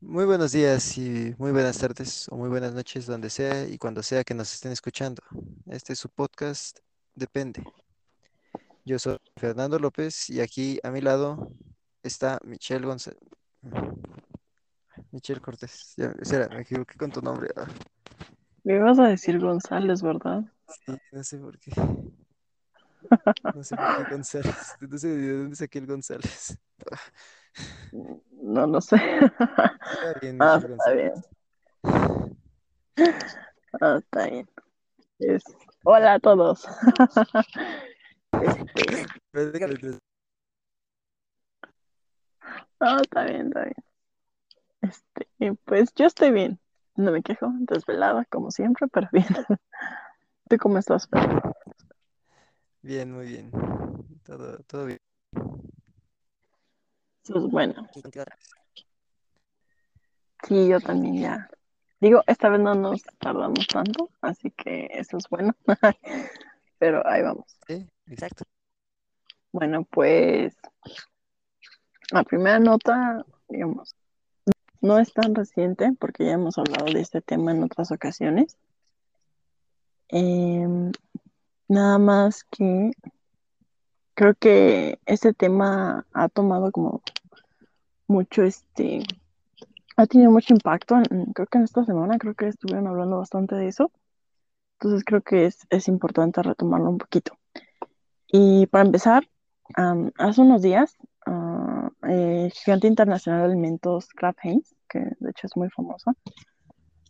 Muy buenos días y muy buenas tardes o muy buenas noches donde sea y cuando sea que nos estén escuchando. Este es su podcast Depende. Yo soy Fernando López y aquí a mi lado está Michelle González. Michelle Cortés. Ya, espera, me equivoqué con tu nombre. Ah, Me ibas a decir González, ¿verdad? sí, no sé por qué. No sé por qué González. No sé de dónde saqué el González. Ah, No, no sé. Está bien, Ah, está bien, ah, está bien. Es- Hola a todos. Este, no, está bien, está bien. Este, pues yo estoy bien. No me quejo, desvelada como siempre, pero bien. ¿Tú cómo estás? Bien, muy bien. Todo, todo bien. Pues bueno, sí, yo también ya. Digo, esta vez no nos tardamos tanto, así que eso es bueno. Pero ahí vamos. Sí, exacto. Bueno, pues la primera nota, digamos, no es tan reciente porque ya hemos hablado de este tema en otras ocasiones. Em, nada más que creo que este tema ha tomado como mucho, este, ha tenido mucho impacto. en- creo que en esta semana creo que estuvieron hablando bastante de eso. Entonces creo que es, es importante retomarlo un poquito. Y para empezar, am, hace unos días, ah, el gigante internacional de alimentos Kraft Heinz, que de hecho es muy famoso,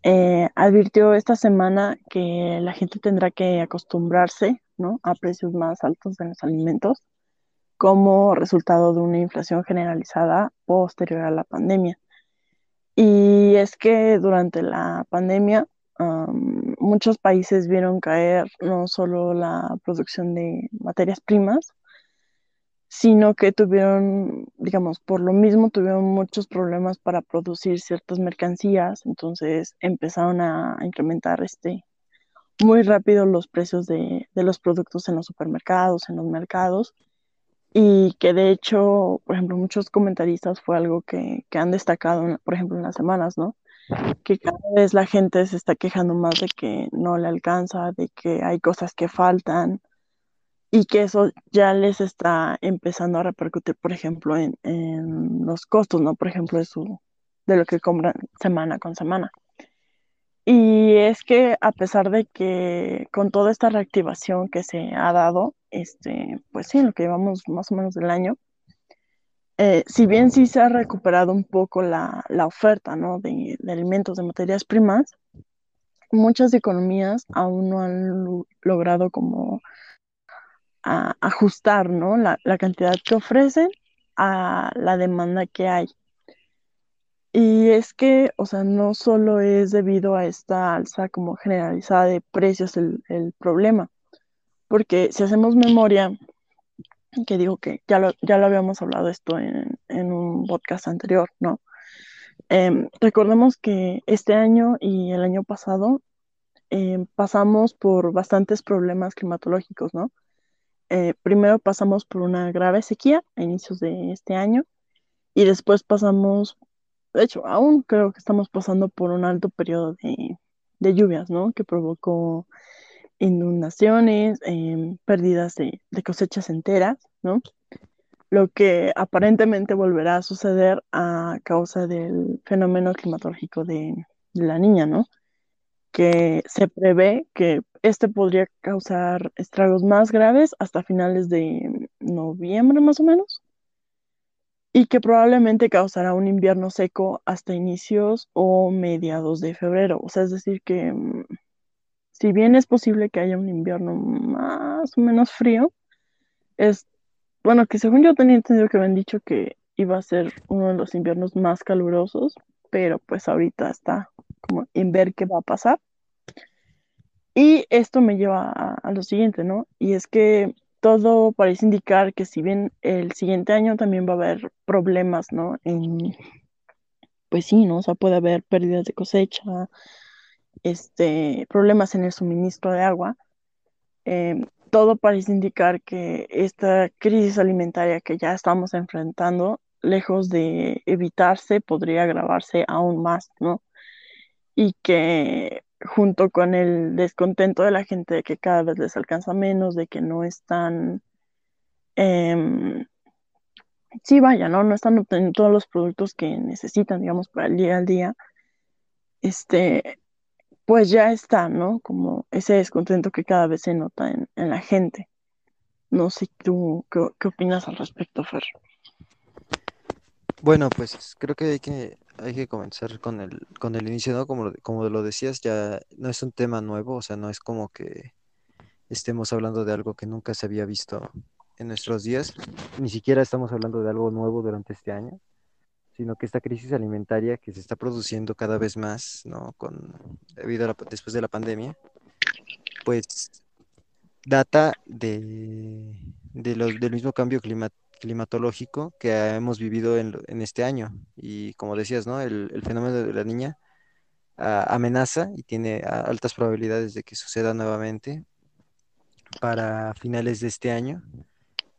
eh, advirtió esta semana que la gente tendrá que acostumbrarse, ¿no? a precios más altos de los alimentos como resultado de una inflación generalizada posterior a la pandemia. Y es que durante la pandemia am, muchos países vieron caer no solo la producción de materias primas, sino que tuvieron, digamos, por lo mismo tuvieron muchos problemas para producir ciertas mercancías, entonces empezaron a incrementar este muy rápido los precios de los productos en los supermercados, en los mercados, y que de hecho, por ejemplo, muchos comentaristas fue algo que, que han destacado, por ejemplo, en las semanas, ¿no? Que cada vez la gente se está quejando más de que no le alcanza, de que hay cosas que faltan y que eso ya les está empezando a repercutir, por ejemplo, en, en los costos, ¿no? Por ejemplo, de, su, de lo que compran semana con semana. Y es que a pesar de que con toda esta reactivación que se ha dado, este, pues sí, en lo que llevamos más o menos del año, eh, si bien sí se ha recuperado un poco la, la oferta, ¿no? de, de alimentos, de materias primas, muchas economías aún no han lo- logrado como ajustar, ¿no? La, la cantidad que ofrecen a la demanda que hay. Y es que, o sea, no solo es debido a esta alza como generalizada de precios el, el problema, porque si hacemos memoria, que digo que ya lo, ya lo habíamos hablado esto en, en un podcast anterior, ¿no? Em, recordemos que este año y el año pasado em, pasamos por bastantes problemas climatológicos, ¿no? Eh, primero pasamos por una grave sequía a inicios de este año y después pasamos, de hecho, aún creo que estamos pasando por un alto periodo de, de lluvias, ¿no? Que provocó inundaciones, em, pérdidas de, de cosechas enteras, ¿no? Lo que aparentemente volverá a suceder a causa del fenómeno climatológico de, de la niña, ¿no? Que se prevé que este podría causar estragos más graves hasta finales de noviembre, más o menos y que probablemente causará un invierno seco hasta inicios o mediados de febrero. O sea, es decir, que mm, si bien es posible que haya un invierno más o menos frío, es, bueno, que según yo tenía entendido que habían dicho que iba a ser uno de los inviernos más calurosos, pero pues ahorita está como en ver qué va a pasar. Y esto me lleva a, a lo siguiente, ¿no? Y es que todo parece indicar que si bien el siguiente año también va a haber problemas, ¿no? En, pues sí, ¿no? O sea, puede haber pérdidas de cosecha, este, problemas en el suministro de agua. Eh, todo parece indicar que esta crisis alimentaria que ya estamos enfrentando lejos de evitarse, podría agravarse aún más, ¿no? Y que junto con el descontento de la gente de que cada vez les alcanza menos, de que no están, em, sí, vaya, ¿no? No están obteniendo todos los productos que necesitan, digamos, para el día al día, este, pues ya está, ¿no? Como ese descontento que cada vez se nota en, en la gente. No sé tú qué, qué opinas al respecto, Fer. Bueno, pues creo que hay que, hay que comenzar con el, con el inicio, ¿no? Como, como lo decías, ya no es un tema nuevo, o sea, no es como que estemos hablando de algo que nunca se había visto en nuestros días, ni siquiera estamos hablando de algo nuevo durante este año, sino que esta crisis alimentaria que se está produciendo cada vez más, ¿no? Con, debido a la, después de la pandemia, pues data de, de los, del mismo cambio clima- climatológico que hemos vivido en, este año. Y como decías, ¿no? El, fenómeno de la niña ah, amenaza y tiene altas probabilidades de que suceda nuevamente para finales de este año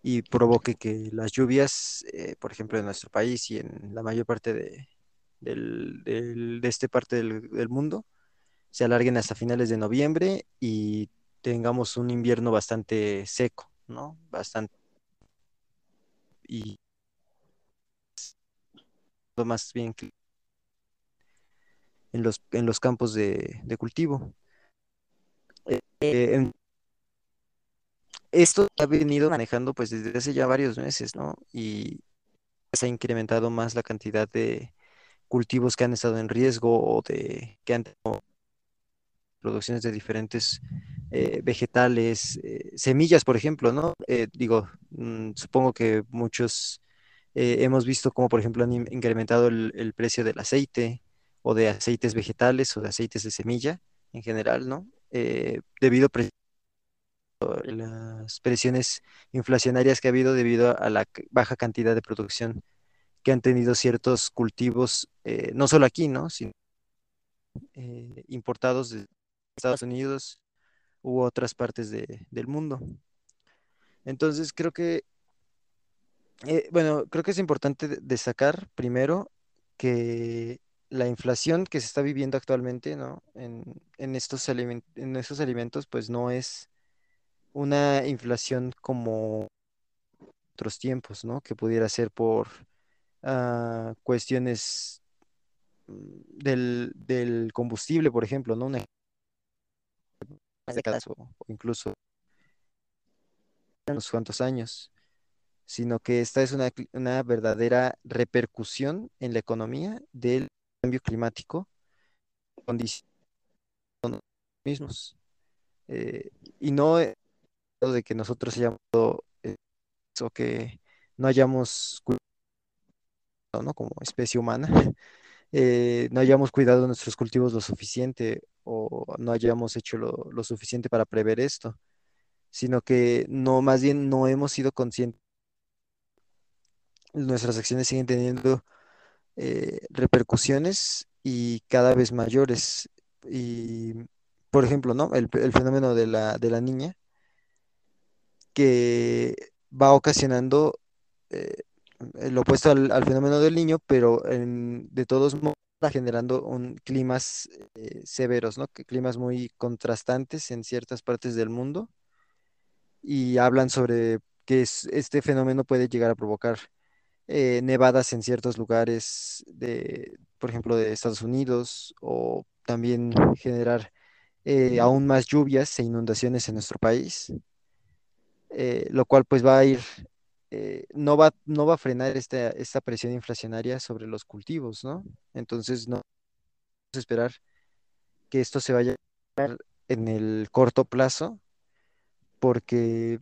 y provoque que las lluvias, eh, por ejemplo, en nuestro país y en la mayor parte de, de este parte del, del mundo, se alarguen hasta finales de noviembre y tengamos un invierno bastante seco, ¿no? Bastante y más bien en los, en los campos de, de cultivo. Eh, en- esto ha venido manejando pues desde hace ya varios meses, ¿no? Y se ha incrementado más la cantidad de cultivos que han estado en riesgo o de que han tenido producciones de diferentes eh, vegetales, eh, semillas, por ejemplo, ¿no? Eh, digo, mm, supongo que muchos hemos visto cómo, por ejemplo, han in- incrementado el, precio del aceite o de aceites vegetales o de aceites de semilla en general, ¿no? Debido a las presiones inflacionarias que ha habido debido a la baja cantidad de producción que han tenido ciertos cultivos, no solo aquí, ¿no? Sino importados de Estados Unidos u otras partes de- del mundo. Entonces, creo que, eh, bueno, creo que es importante de- destacar primero que la inflación que se está viviendo actualmente, ¿no? En, en estos en estos alimentos, pues no es una inflación como otros tiempos, ¿no? Que pudiera ser por ah, cuestiones mm, del, del combustible, por ejemplo, ¿no? Décadas o, o incluso unos cuantos años, sino que esta es una, una verdadera repercusión en la economía del cambio climático, condiciones mismos. Eh, y no de que nosotros hayamos, eh, o que no hayamos ¿no? Como especie humana, eh, no hayamos cuidado nuestros cultivos lo suficiente o no hayamos hecho lo, lo suficiente para prever esto, sino que no, más bien no hemos sido conscientes, nuestras acciones siguen teniendo eh, repercusiones y cada vez mayores. Y, por ejemplo, ¿no? El, fenómeno de la, de la niña que va ocasionando eh, el opuesto al, fenómeno del niño, pero en- de todos modos va generando un, climas eh, severos, ¿no? Climas muy contrastantes en ciertas partes del mundo y hablan sobre que es- este fenómeno puede llegar a provocar eh, nevadas en ciertos lugares de, por ejemplo, de Estados Unidos o también generar eh, aún más lluvias e inundaciones en nuestro país, eh, lo cual pues va a ir, eh, no va, no va a frenar esta, esta presión inflacionaria sobre los cultivos, ¿no? Entonces no vamos a esperar que esto se vaya a en el corto plazo porque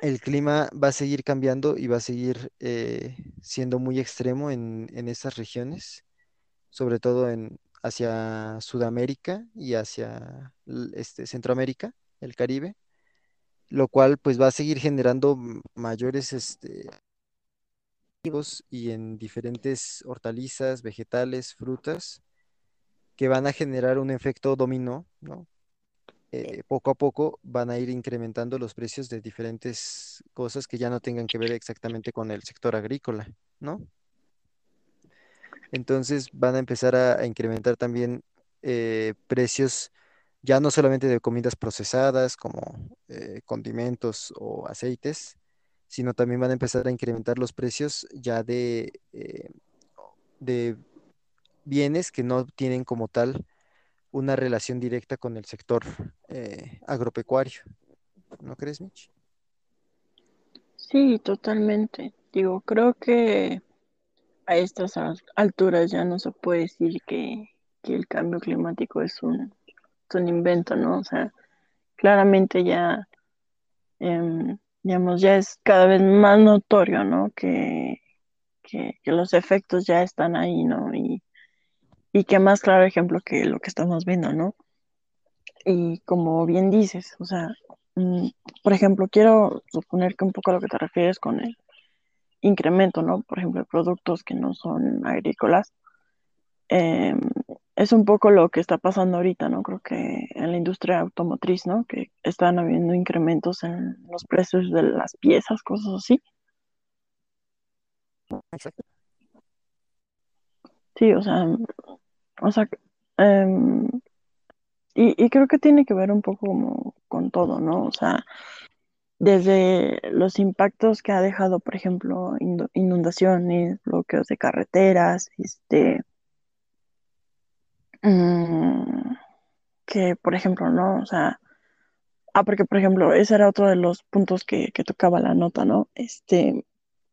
el clima va a seguir cambiando y va a seguir eh, siendo muy extremo en, en estas regiones, sobre todo en, hacia Sudamérica y hacia este, Centroamérica, el Caribe, lo cual pues va a seguir generando mayores este, y en diferentes hortalizas, vegetales, frutas, que van a generar un efecto dominó, ¿no? eh, poco a poco van a ir incrementando los precios de diferentes cosas que ya no tengan que ver exactamente con el sector agrícola. ¿no? Entonces van a empezar a, a incrementar también eh, precios ya no solamente de comidas procesadas como eh, condimentos o aceites, sino también van a empezar a incrementar los precios ya de, eh, de bienes que no tienen como tal una relación directa con el sector eh, agropecuario. ¿No crees, Mitch? Sí, totalmente. Digo, creo que a estas al- alturas ya no se puede decir que, que el cambio climático es un, un invento, ¿no? O sea, claramente ya, em, digamos, ya es cada vez más notorio, ¿no? Que, que, que los efectos ya están ahí, ¿no? Y, y qué más claro ejemplo que lo que estamos viendo, ¿no? Y como bien dices, o sea, mm, por ejemplo, quiero suponer que un poco a lo que te refieres con el incremento, ¿no? Por ejemplo, productos que no son agrícolas. eh, es un poco lo que está pasando ahorita, ¿no? Creo que en la industria automotriz, ¿no? Que están habiendo incrementos en los precios de las piezas, cosas así. Exacto. Sí, o sea, o sea, em, y, y creo que tiene que ver un poco como con todo, ¿no? O sea, desde los impactos que ha dejado, por ejemplo, inundaciones, bloqueos de carreteras, este, mm, que, por ejemplo, ¿no? O sea, ah, porque, por ejemplo, ese era otro de los puntos que, tocaba la nota, ¿no? Este,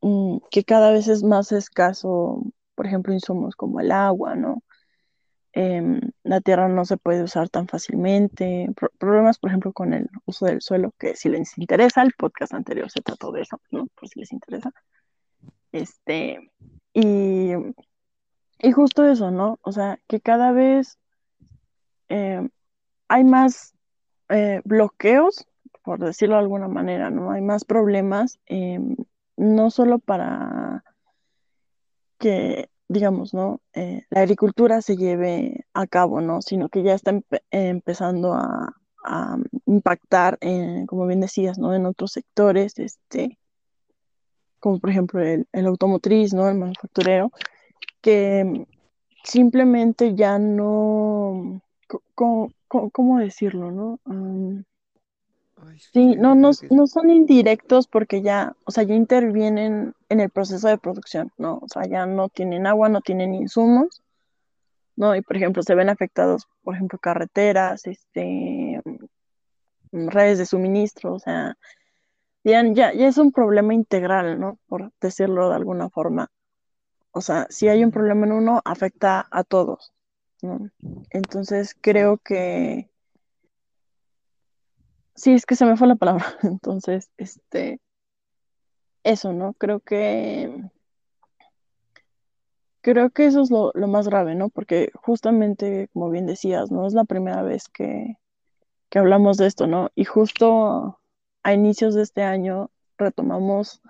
mm, que cada vez es más escaso, por ejemplo, insumos como el agua, ¿no? Em, la tierra no se puede usar tan fácilmente. Pro- problemas, por ejemplo, con el uso del suelo, que si les interesa, el podcast anterior se trató de eso, ¿no? Por si les interesa. Este, y, y justo eso, ¿no? O sea, que cada vez em, hay más eh, bloqueos, por decirlo de alguna manera, ¿no? Hay más problemas, em, no solo para que, digamos, ¿no? Eh, la agricultura se lleve a cabo, ¿no? Sino que ya está empe- empezando a, impactar, como bien decías, ¿no? En otros sectores, este, como por ejemplo el, el automotriz, ¿no? El manufacturero, que simplemente ya no, co- ¿cómo decirlo, no? Um, Sí, no, no, no son indirectos porque ya, o sea, ya intervienen en el proceso de producción, ¿no? O sea, ya no tienen agua, no tienen insumos, ¿no? Y por ejemplo, se ven afectados, por ejemplo, carreteras, este, mm, redes de suministro, o sea, ya, ya, ya es un problema integral, ¿no? Por decirlo de alguna forma. O sea, si hay un problema en uno, afecta a todos. Entonces, creo que, sí, es que se me fue la palabra. Entonces, este, eso, ¿no? Creo que Creo que eso es lo, lo más grave, ¿no? Porque justamente, como bien decías, no es la primera vez que, que hablamos de esto, ¿no? Y justo a inicios de este año retomamos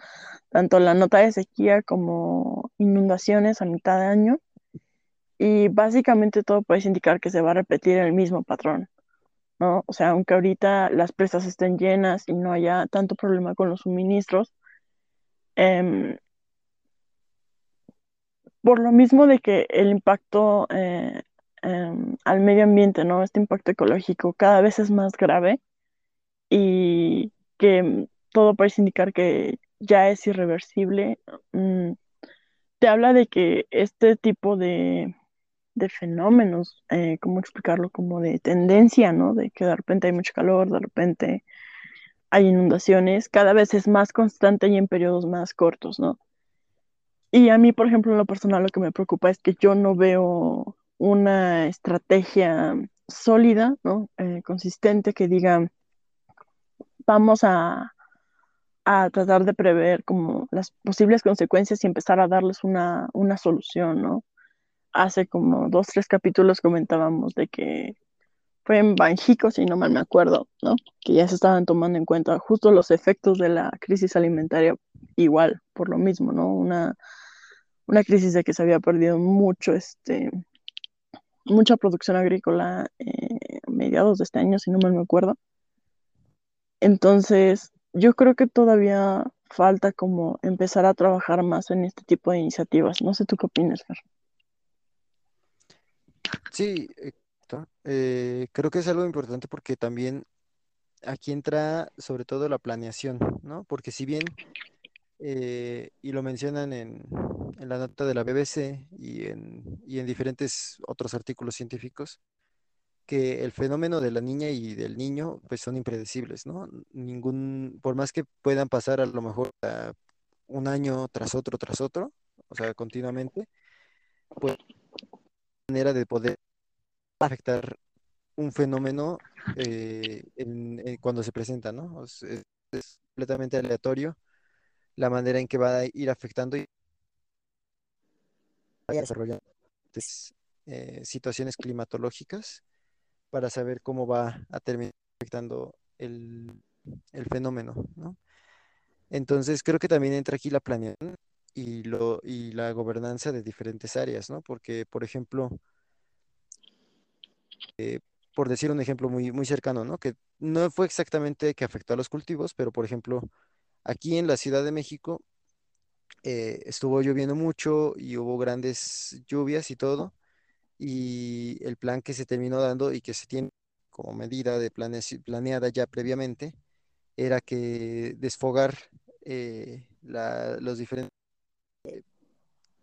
tanto la nota de sequía como inundaciones a mitad de año y básicamente todo puede indicar que se va a repetir el mismo patrón, ¿no? O sea, aunque ahorita las presas estén llenas y no haya tanto problema con los suministros, em, por lo mismo de que el impacto eh, em, al medio ambiente, ¿no? Este impacto ecológico cada vez es más grave y que todo parece indicar que ya es irreversible. mm, te habla de que este tipo de, fenómenos, eh, ¿cómo explicarlo? Como de tendencia, ¿no? De que de repente hay mucho calor, de repente hay inundaciones, cada vez es más constante y en periodos más cortos, ¿no? Y a mí, por ejemplo, en lo personal, lo que me preocupa es que yo no veo una estrategia sólida, ¿no? Eh, consistente que diga, vamos a, a tratar de prever como las posibles consecuencias y empezar a darles una, una solución, ¿no? Hace como dos, tres capítulos comentábamos de que fue en Banjico, si no mal me acuerdo, ¿no? Que ya se estaban tomando en cuenta justo los efectos de la crisis alimentaria igual, por lo mismo, ¿no? Una una crisis de que se había perdido mucho, este, mucha producción agrícola eh, mediados de este año, si no mal me acuerdo. Entonces, yo creo que todavía falta como empezar a trabajar más en este tipo de iniciativas. No sé tú qué opinas, Fer. Sí. Eh, creo que es algo importante porque también aquí entra sobre todo la planeación, ¿no? Porque si bien, eh, y lo mencionan en, en la nota de la BBC y en, y en diferentes otros artículos científicos, que el fenómeno de la niña y del niño pues son impredecibles, ¿no? Ningún, por más que puedan pasar a lo mejor a un año tras otro, tras otro, o sea, continuamente, pues manera de poder afectar un fenómeno eh, en- en cuando se presenta, ¿no? Es, completamente aleatorio la manera en que va a ir afectando y desarrollando pues, eh, situaciones climatológicas para saber cómo va a terminar afectando el, fenómeno, ¿no? Entonces creo que también entra aquí la planeación y, lo, y la gobernanza de diferentes áreas, ¿no? Porque, por ejemplo, eh, por decir un ejemplo muy, muy cercano, ¿no? Que no fue exactamente que afectó a los cultivos, pero por ejemplo, aquí en la Ciudad de México eh, estuvo lloviendo mucho y hubo grandes lluvias y todo, y el plan que se terminó dando y que se tiene como medida de planes- planeada ya previamente era que desfogar eh, la- los diferentes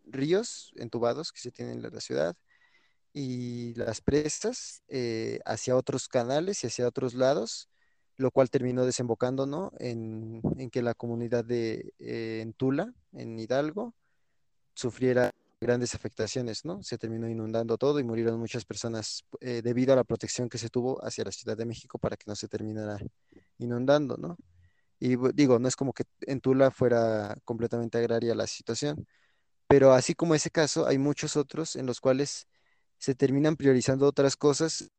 ríos entubados que se tienen en la ciudad y las presas eh, hacia otros canales y hacia otros lados, lo cual terminó desembocando, ¿no? En, en que la comunidad de eh, en Tula, en Hidalgo, sufriera grandes afectaciones, ¿no? Se terminó inundando todo y murieron muchas personas eh, debido a la protección que se tuvo hacia la Ciudad de México para que no se terminara inundando, ¿no? Y digo, no es como que en Tula fuera completamente agraria la situación, pero así como ese caso, hay muchos otros en los cuales se terminan priorizando otras cosas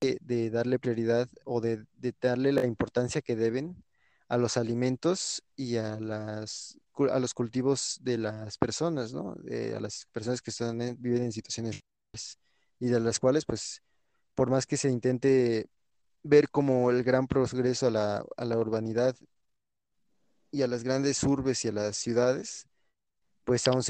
de, de darle prioridad o de darle la importancia que deben a los alimentos y a las, a los cultivos de las personas, ¿no? Eh, a las personas que están en- viven en situaciones y de las cuales, pues, por más que se intente ver como el gran progreso a la, a la urbanidad y a las grandes urbes y a las ciudades, pues aún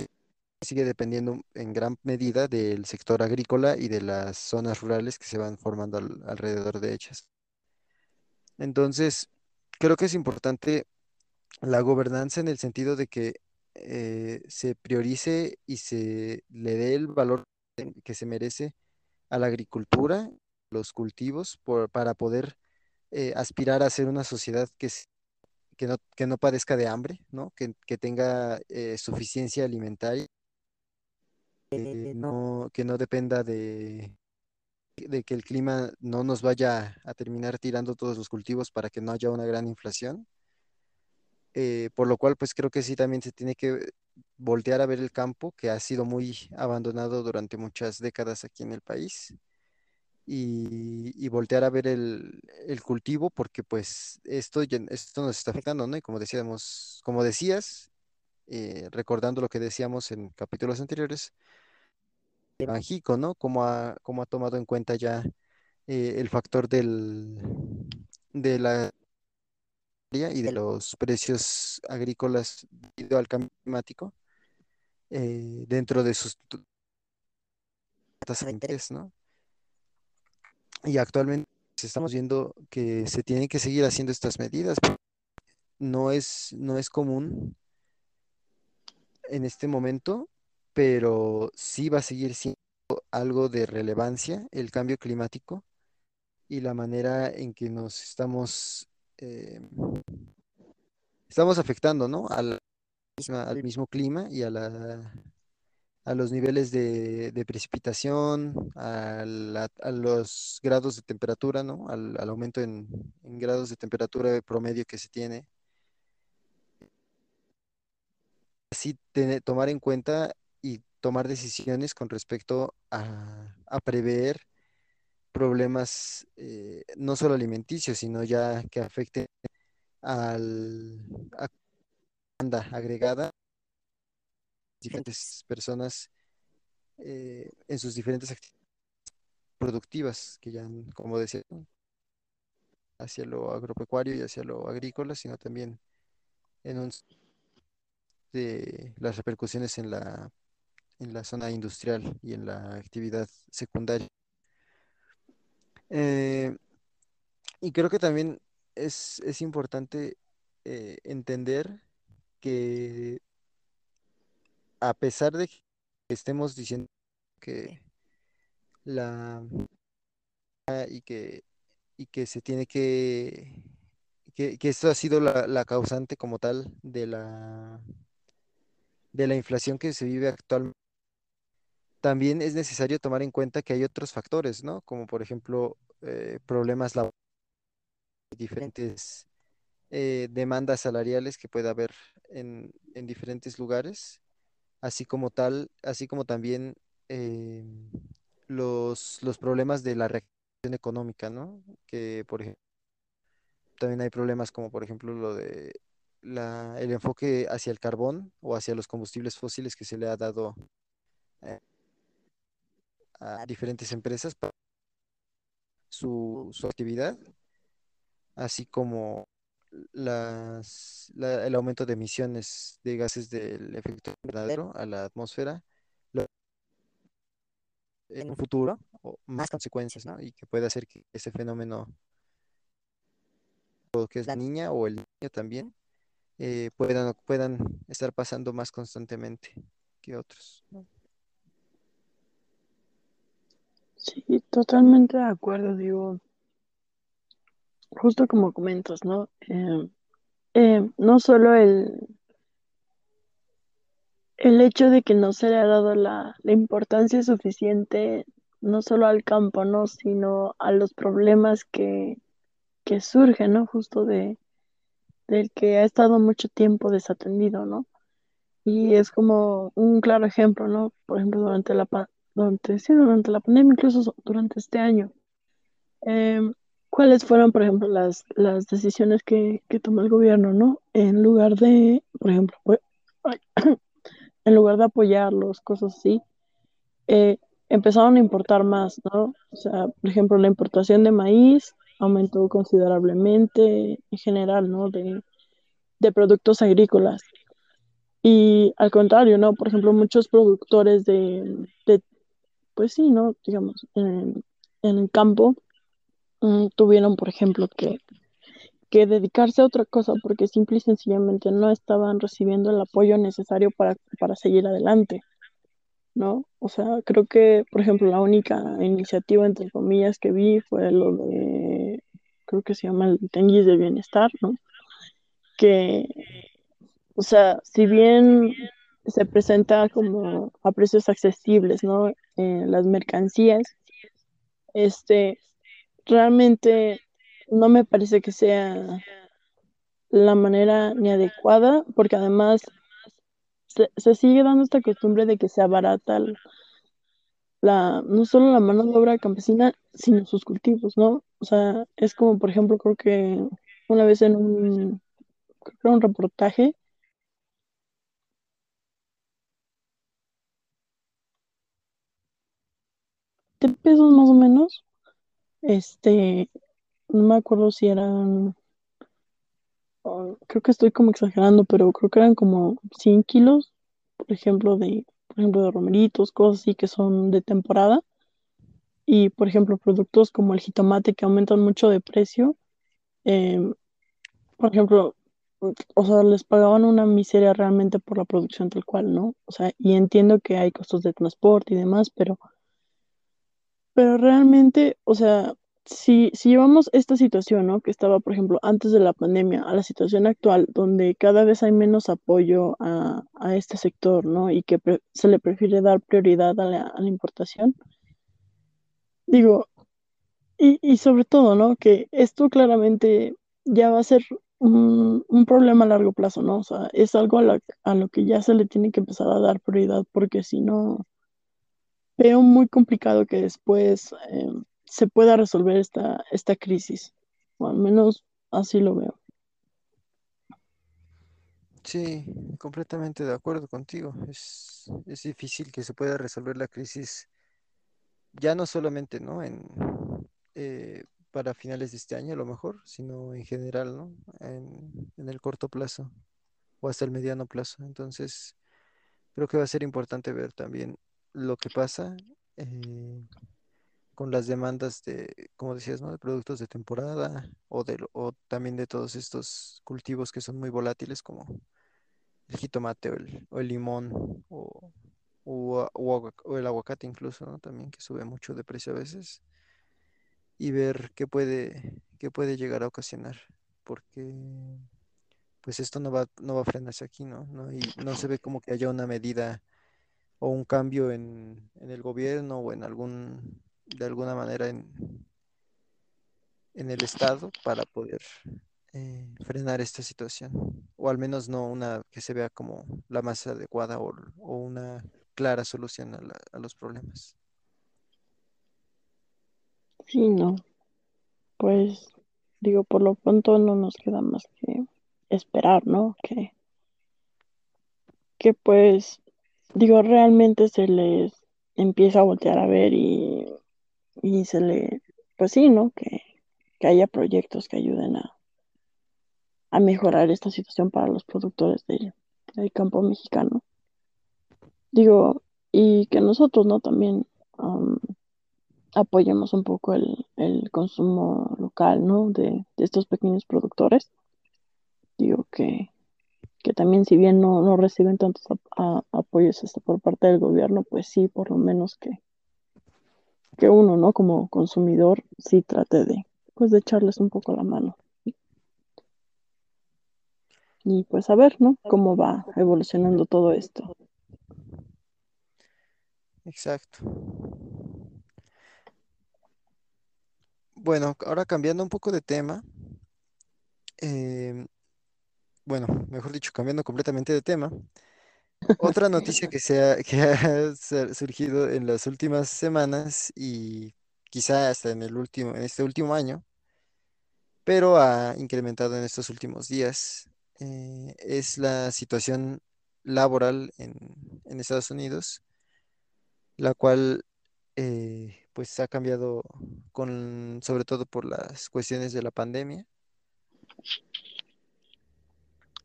sigue dependiendo en gran medida del sector agrícola y de las zonas rurales que se van formando al- alrededor de ellas. Entonces, creo que es importante la gobernanza en el sentido de que eh, se priorice y se le dé el valor que se merece a la agricultura, los cultivos, por- para poder eh, aspirar a ser una sociedad que, no, padezca de hambre, ¿no? Que, tenga eh, suficiencia alimentaria, no, que no dependa de, de que el clima no nos vaya a terminar tirando todos los cultivos para que no haya una gran inflación. Eh, por lo cual, pues creo que sí también se tiene que voltear a ver el campo, que ha sido muy abandonado durante muchas décadas aquí en el país, y, y voltear a ver el, el cultivo, porque pues esto, esto nos está afectando, ¿no? Y como decíamos, como decías, eh, recordando lo que decíamos en capítulos anteriores, Banjico, ¿no? Cómo ha, cómo ha tomado en cuenta ya eh, el factor del, de la y de los precios agrícolas debido al cambio climático eh, dentro de sus tasas de interés, ¿no? Y actualmente estamos viendo que se tienen que seguir haciendo estas medidas. No es, no es común en este momento, pero sí va a seguir siendo algo de relevancia el cambio climático y la manera en que nos estamos, eh, estamos afectando, ¿no? Al, al mismo clima y a la, a los niveles de, de precipitación, a, la- a los grados de temperatura, ¿no? Al, al aumento en, en grados de temperatura promedio que se tiene. Así tener- tomar en cuenta y tomar decisiones con respecto a, prever problemas eh, no solo alimenticios, sino ya que afecten al, a demanda agregada diferentes personas eh, en sus diferentes actividades productivas, que ya, como decía, hacia lo agropecuario y hacia lo agrícola, sino también en un, de las repercusiones en la, en la zona industrial y en la actividad secundaria. Eh, y creo que también es, es importante eh, entender que a pesar de que estemos diciendo que la y que, y que se tiene que, que, que esto ha sido la, la causante como tal de la, de la inflación que se vive actualmente, también es necesario tomar en cuenta que hay otros factores, ¿no? Como por ejemplo eh, problemas laborales, diferentes eh, demandas salariales que puede haber en, en diferentes lugares, así como tal, así como también eh, los, los problemas de la reactivación económica, ¿no? Que por ejemplo también hay problemas como por ejemplo lo de la, el enfoque hacia el carbón o hacia los combustibles fósiles que se le ha dado eh, a diferentes empresas para su, su actividad, así como las, la- el aumento de emisiones de gases del efecto invernadero a la atmósfera, en un futuro, o más consecuencias, ¿no? Y que puede hacer que ese fenómeno, que es la niña o el niño también, eh, puedan, puedan estar pasando más constantemente que otros, ¿no? Sí, totalmente de acuerdo, digo, justo como comentas, ¿no? Eh, eh, no solo el, el hecho de que no se le ha dado la, la importancia suficiente, no solo al campo, ¿no? Sino a los problemas que, que surgen, ¿no? Justo de, del que ha estado mucho tiempo desatendido, ¿no? Y es como un claro ejemplo, ¿no? Por ejemplo, durante la, durante, sí, durante la pandemia, incluso so- durante este año. Em, ¿cuáles fueron, por ejemplo, las, las decisiones que, que tomó el gobierno, ¿no? En lugar de, por ejemplo, pues, ay, en lugar de apoyarlos, cosas así, eh, empezaron a importar más, ¿no? O sea, por ejemplo, la importación de maíz aumentó considerablemente en general, ¿no? De, de productos agrícolas. Y al contrario, ¿no? Por ejemplo, muchos productores de, de pues sí, ¿no? Digamos, en, el campo mm, tuvieron, por ejemplo, que, que dedicarse a otra cosa porque simple y sencillamente no estaban recibiendo el apoyo necesario para, para seguir adelante, ¿no? O sea, creo que, por ejemplo, la única iniciativa, entre comillas, que vi fue lo de, creo que se llama el Tenguis de Bienestar, ¿no? Que O sea, si bien se presenta como a precios accesibles, ¿no? Eh, las mercancías, este, realmente no me parece que sea la manera ni adecuada, porque además se, sigue dando esta costumbre de que se abarata la, no solo la mano de obra campesina, sino sus cultivos, ¿no? O sea, es como, por ejemplo, creo que una vez en un, creo un reportaje, pesos más o menos, este, no me acuerdo si eran, creo que estoy como exagerando, pero creo que eran como 100 kilos, por ejemplo, de, por ejemplo, de romeritos, cosas así que son de temporada. Y, por ejemplo, productos como el jitomate que aumentan mucho de precio. em, por ejemplo, o sea, les pagaban una miseria realmente por la producción tal cual, ¿no? O sea, y entiendo que hay costos de transporte y demás, pero Pero realmente, o sea, si, si llevamos esta situación, ¿no? Que estaba, por ejemplo, antes de la pandemia, a la situación actual, donde cada vez hay menos apoyo a, a este sector, ¿no? Y que se le prefiere dar prioridad a la, a la importación. Digo, y, y sobre todo, ¿no? Que esto claramente ya va a ser un, un problema a largo plazo, ¿no? O sea, es algo a, la- a lo que ya se le tiene que empezar a dar prioridad, porque si no Veo muy complicado que después eh, se pueda resolver esta, esta crisis, o al menos así lo veo. Sí, completamente de acuerdo contigo. Es, es difícil que se pueda resolver la crisis ya no solamente, ¿no? En, eh, para finales de este año a lo mejor, sino en general, ¿no? En, en el corto plazo. o hasta el mediano plazo. Entonces, creo que va a ser importante ver también lo que pasa eh, con las demandas de, como decías, ¿no? De productos de temporada o, de, o también de todos estos cultivos que son muy volátiles como el jitomate o el, el limón o, o el aguacate incluso, ¿no? También que sube mucho de precio a veces y ver qué puede, qué puede llegar a ocasionar, porque pues esto no va, no va a frenarse aquí, ¿no? No, y no se ve como que haya una medida o un cambio en, el gobierno o en algún, de alguna manera en, en el Estado para poder eh, frenar esta situación, o al menos no una que se vea como la más adecuada o, o una clara solución a, a los problemas. Sí, no. Pues digo, por lo pronto no nos queda más que esperar, ¿no? Que, que pues, digo, realmente se les empieza a voltear a ver y, y se le, pues sí, ¿no? Que, que haya proyectos que ayuden a, a mejorar esta situación para los productores de- del campo mexicano. Digo, y que nosotros, ¿no? También am, apoyemos un poco el, el consumo local, ¿no? De, de estos pequeños productores. Digo que, que también si bien no, no reciben tantos a- apoyos este, por parte del gobierno, pues sí, por lo menos que, que uno, ¿no? Como consumidor, sí trate de, pues de echarles un poco la mano. Y pues a ver, ¿no? Cómo va evolucionando todo esto. Exacto. Bueno, ahora cambiando un poco de tema, em, bueno, mejor dicho, cambiando completamente de tema, otra noticia que, se ha, que ha sur- surgido en las últimas semanas y quizá hasta en el último, en este último año, pero ha incrementado en estos últimos días, eh, es la situación laboral en, en Estados Unidos, la cual eh, pues ha cambiado con, sobre todo por las cuestiones de la pandemia,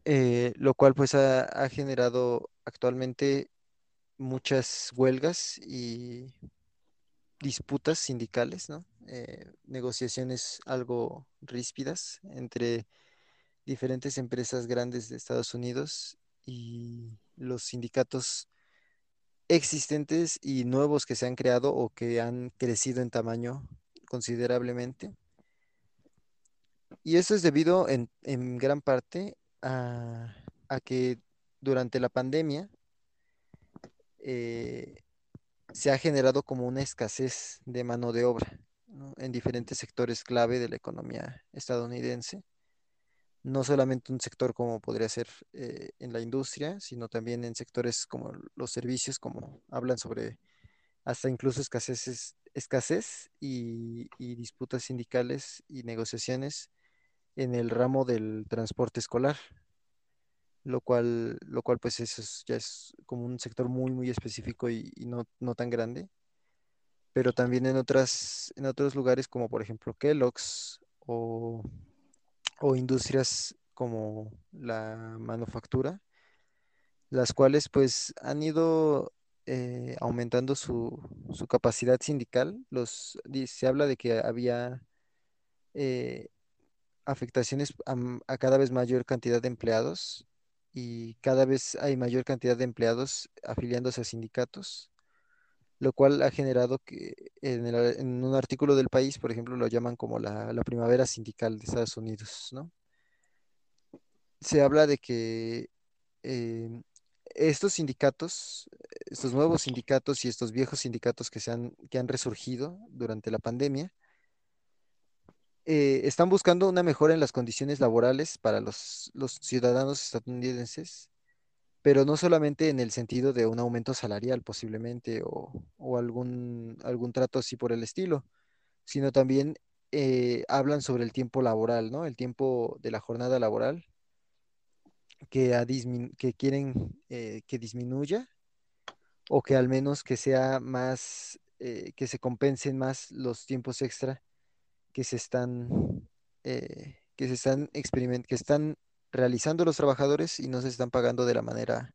eh, lo cual pues ha, generado actualmente muchas huelgas y disputas sindicales, ¿no? Eh, negociaciones algo ríspidas entre diferentes empresas grandes de Estados Unidos y los sindicatos existentes y nuevos que se han creado o que han crecido en tamaño considerablemente. Y eso es debido en, en gran parte a, que durante la pandemia eh, se ha generado como una escasez de mano de obra, en diferentes sectores clave de la economía estadounidense. No solamente un sector como podría ser eh, en la industria, sino también en sectores como los servicios, como hablan sobre hasta incluso escasez y disputas sindicales y negociaciones en el ramo del transporte escolar, lo cual, lo cual pues eso es- ya es como un sector muy, muy específico y, no, no tan grande, pero también en otras, en otros lugares como por ejemplo Kellogg's o, o industrias como la manufactura, las cuales pues han ido eh, aumentando su, su capacidad sindical. Los, se habla de que había eh, afectaciones a, cada vez mayor cantidad de empleados y cada vez hay mayor cantidad de empleados afiliándose a sindicatos, lo cual ha generado que en, el un artículo del país, por ejemplo, lo llaman como la, primavera sindical de Estados Unidos, ¿no? Se habla de que eh, estos sindicatos, estos nuevos sindicatos y estos viejos sindicatos que se han, que han resurgido durante la pandemia, eh, están buscando una mejora en las condiciones laborales para los, ciudadanos estadounidenses, pero no solamente en el sentido de un aumento salarial posiblemente o, o algún, algún trato así por el estilo, sino también eh, hablan sobre el tiempo laboral, ¿no? El tiempo de la jornada laboral que quieren eh, que disminuya o que al menos que sea más, eh, que se compensen más los tiempos extra que se están, eh, que se están experiment que están realizando los trabajadores y no se están pagando de la manera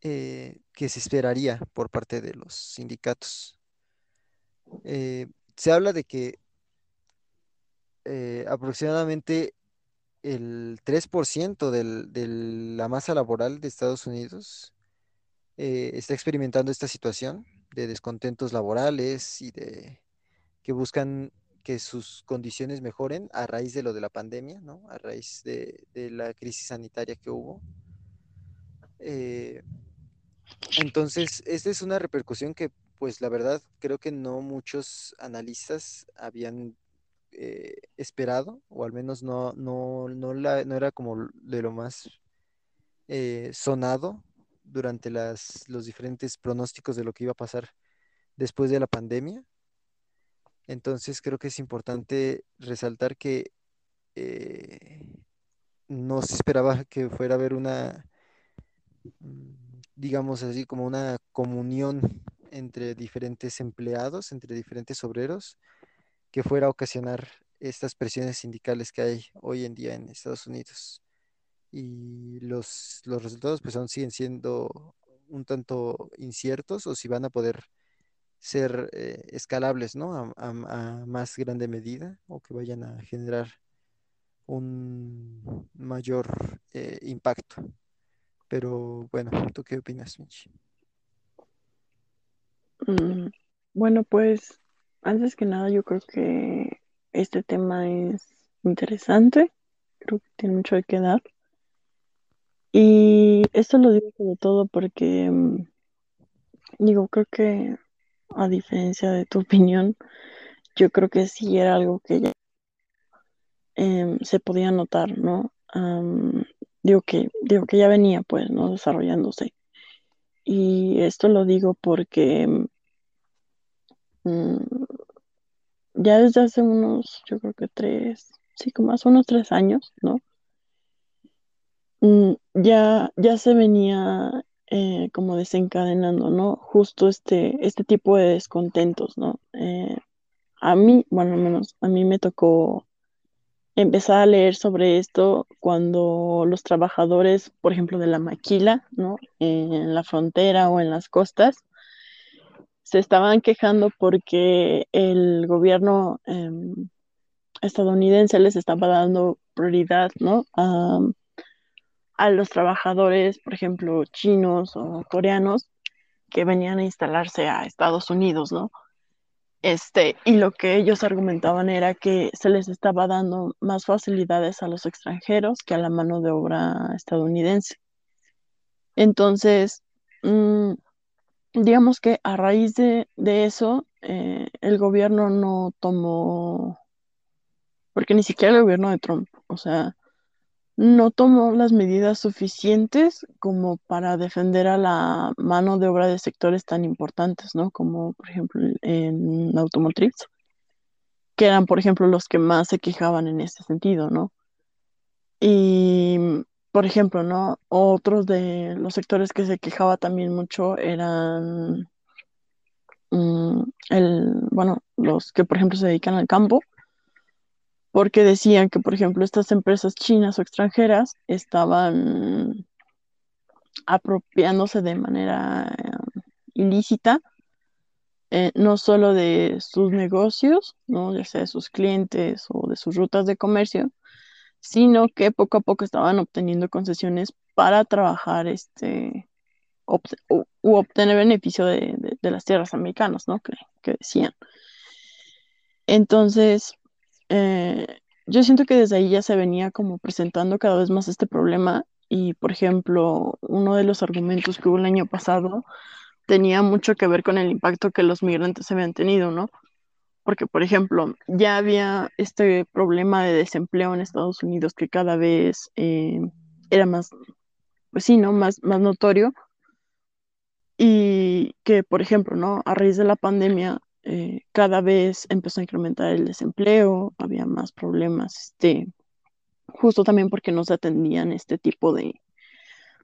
eh, que se esperaría por parte de los sindicatos. Eh, se habla de que eh, aproximadamente el 3% del- de la masa laboral de Estados Unidos está experimentando esta situación de descontentos laborales y de que buscan que sus condiciones mejoren a raíz de lo de la pandemia, ¿no? A raíz de, la crisis sanitaria que hubo. Eh, entonces, esta es una repercusión que, pues la verdad, creo que no muchos analistas habían eh, esperado, o al menos no, no, no, la- no era como de lo más eh, sonado durante las, los diferentes pronósticos de lo que iba a pasar después de la pandemia. Entonces, creo que es importante resaltar que eh, no se esperaba que fuera a haber una digamos así, como una comunión entre diferentes empleados, entre diferentes obreros, que fuera a ocasionar estas presiones sindicales que hay hoy en día en Estados Unidos. Y los, los resultados pues aún siguen siendo un tanto inciertos o si van a poder ser eh, escalables, ¿no? A, más grande medida o que vayan a generar un mayor eh, impacto. Pero bueno, ¿tú qué opinas, Michi? Mm, bueno, pues antes que nada yo creo que este tema es interesante, creo que tiene mucho qué dar. Y esto lo digo sobre todo porque, mm, digo, creo que a diferencia de tu opinión, yo creo que sí era algo que ya em, se podía notar, ¿no? Digo que, digo que ya venía, pues, ¿no? Desarrollándose. Y esto lo digo porque mm, ya desde hace unos, yo creo que tres, sí, como hace unos tres años, ¿no? Mm, ya, ya se venía eh, como desencadenando, ¿no? Justo este, este tipo de descontentos, ¿no? Eh, a mí, bueno, al menos a mí me tocó empezar a leer sobre esto cuando los trabajadores, por ejemplo, de la maquila, ¿no? En la frontera o en las costas, se estaban quejando porque el gobierno em, estadounidense les estaba dando prioridad, ¿no? A los trabajadores, por ejemplo, chinos o coreanos que venían a instalarse a Estados Unidos, ¿no? Este, y lo que ellos argumentaban era que se les estaba dando más facilidades a los extranjeros que a la mano de obra estadounidense. Entonces, mm, digamos que a raíz de, de eso, eh, el gobierno no tomó, porque ni siquiera el gobierno de Trump, o sea, no tomó las medidas suficientes como para defender a la mano de obra de sectores tan importantes, ¿no? Como por ejemplo en automotriz, que eran por ejemplo los que más se quejaban en este sentido, ¿no? Y por ejemplo, ¿no? Otros de los sectores que se quejaba también mucho eran mm, el, bueno, los que por ejemplo se dedican al campo porque decían que, por ejemplo, estas empresas chinas o extranjeras estaban apropiándose de manera eh, ilícita, eh, no solo de sus negocios, ¿no? ya sea de sus clientes o de sus rutas de comercio, sino que poco a poco estaban obteniendo concesiones para trabajar este, obtener beneficio de, de- las tierras americanas, ¿no? Que decían. Entonces, eh, yo siento que desde ahí ya se venía como presentando cada vez más este problema y, por ejemplo, uno de los argumentos que hubo el año pasado tenía mucho que ver con el impacto que los migrantes habían tenido, ¿no? Porque, por ejemplo, ya había este problema de desempleo en Estados Unidos que cada vez eh, era más, pues sí, ¿no? Más, más notorio y que, por ejemplo, ¿no? A raíz de la pandemia, eh, cada vez empezó a incrementar el desempleo, había más problemas, este, justo también porque no se atendían este tipo de,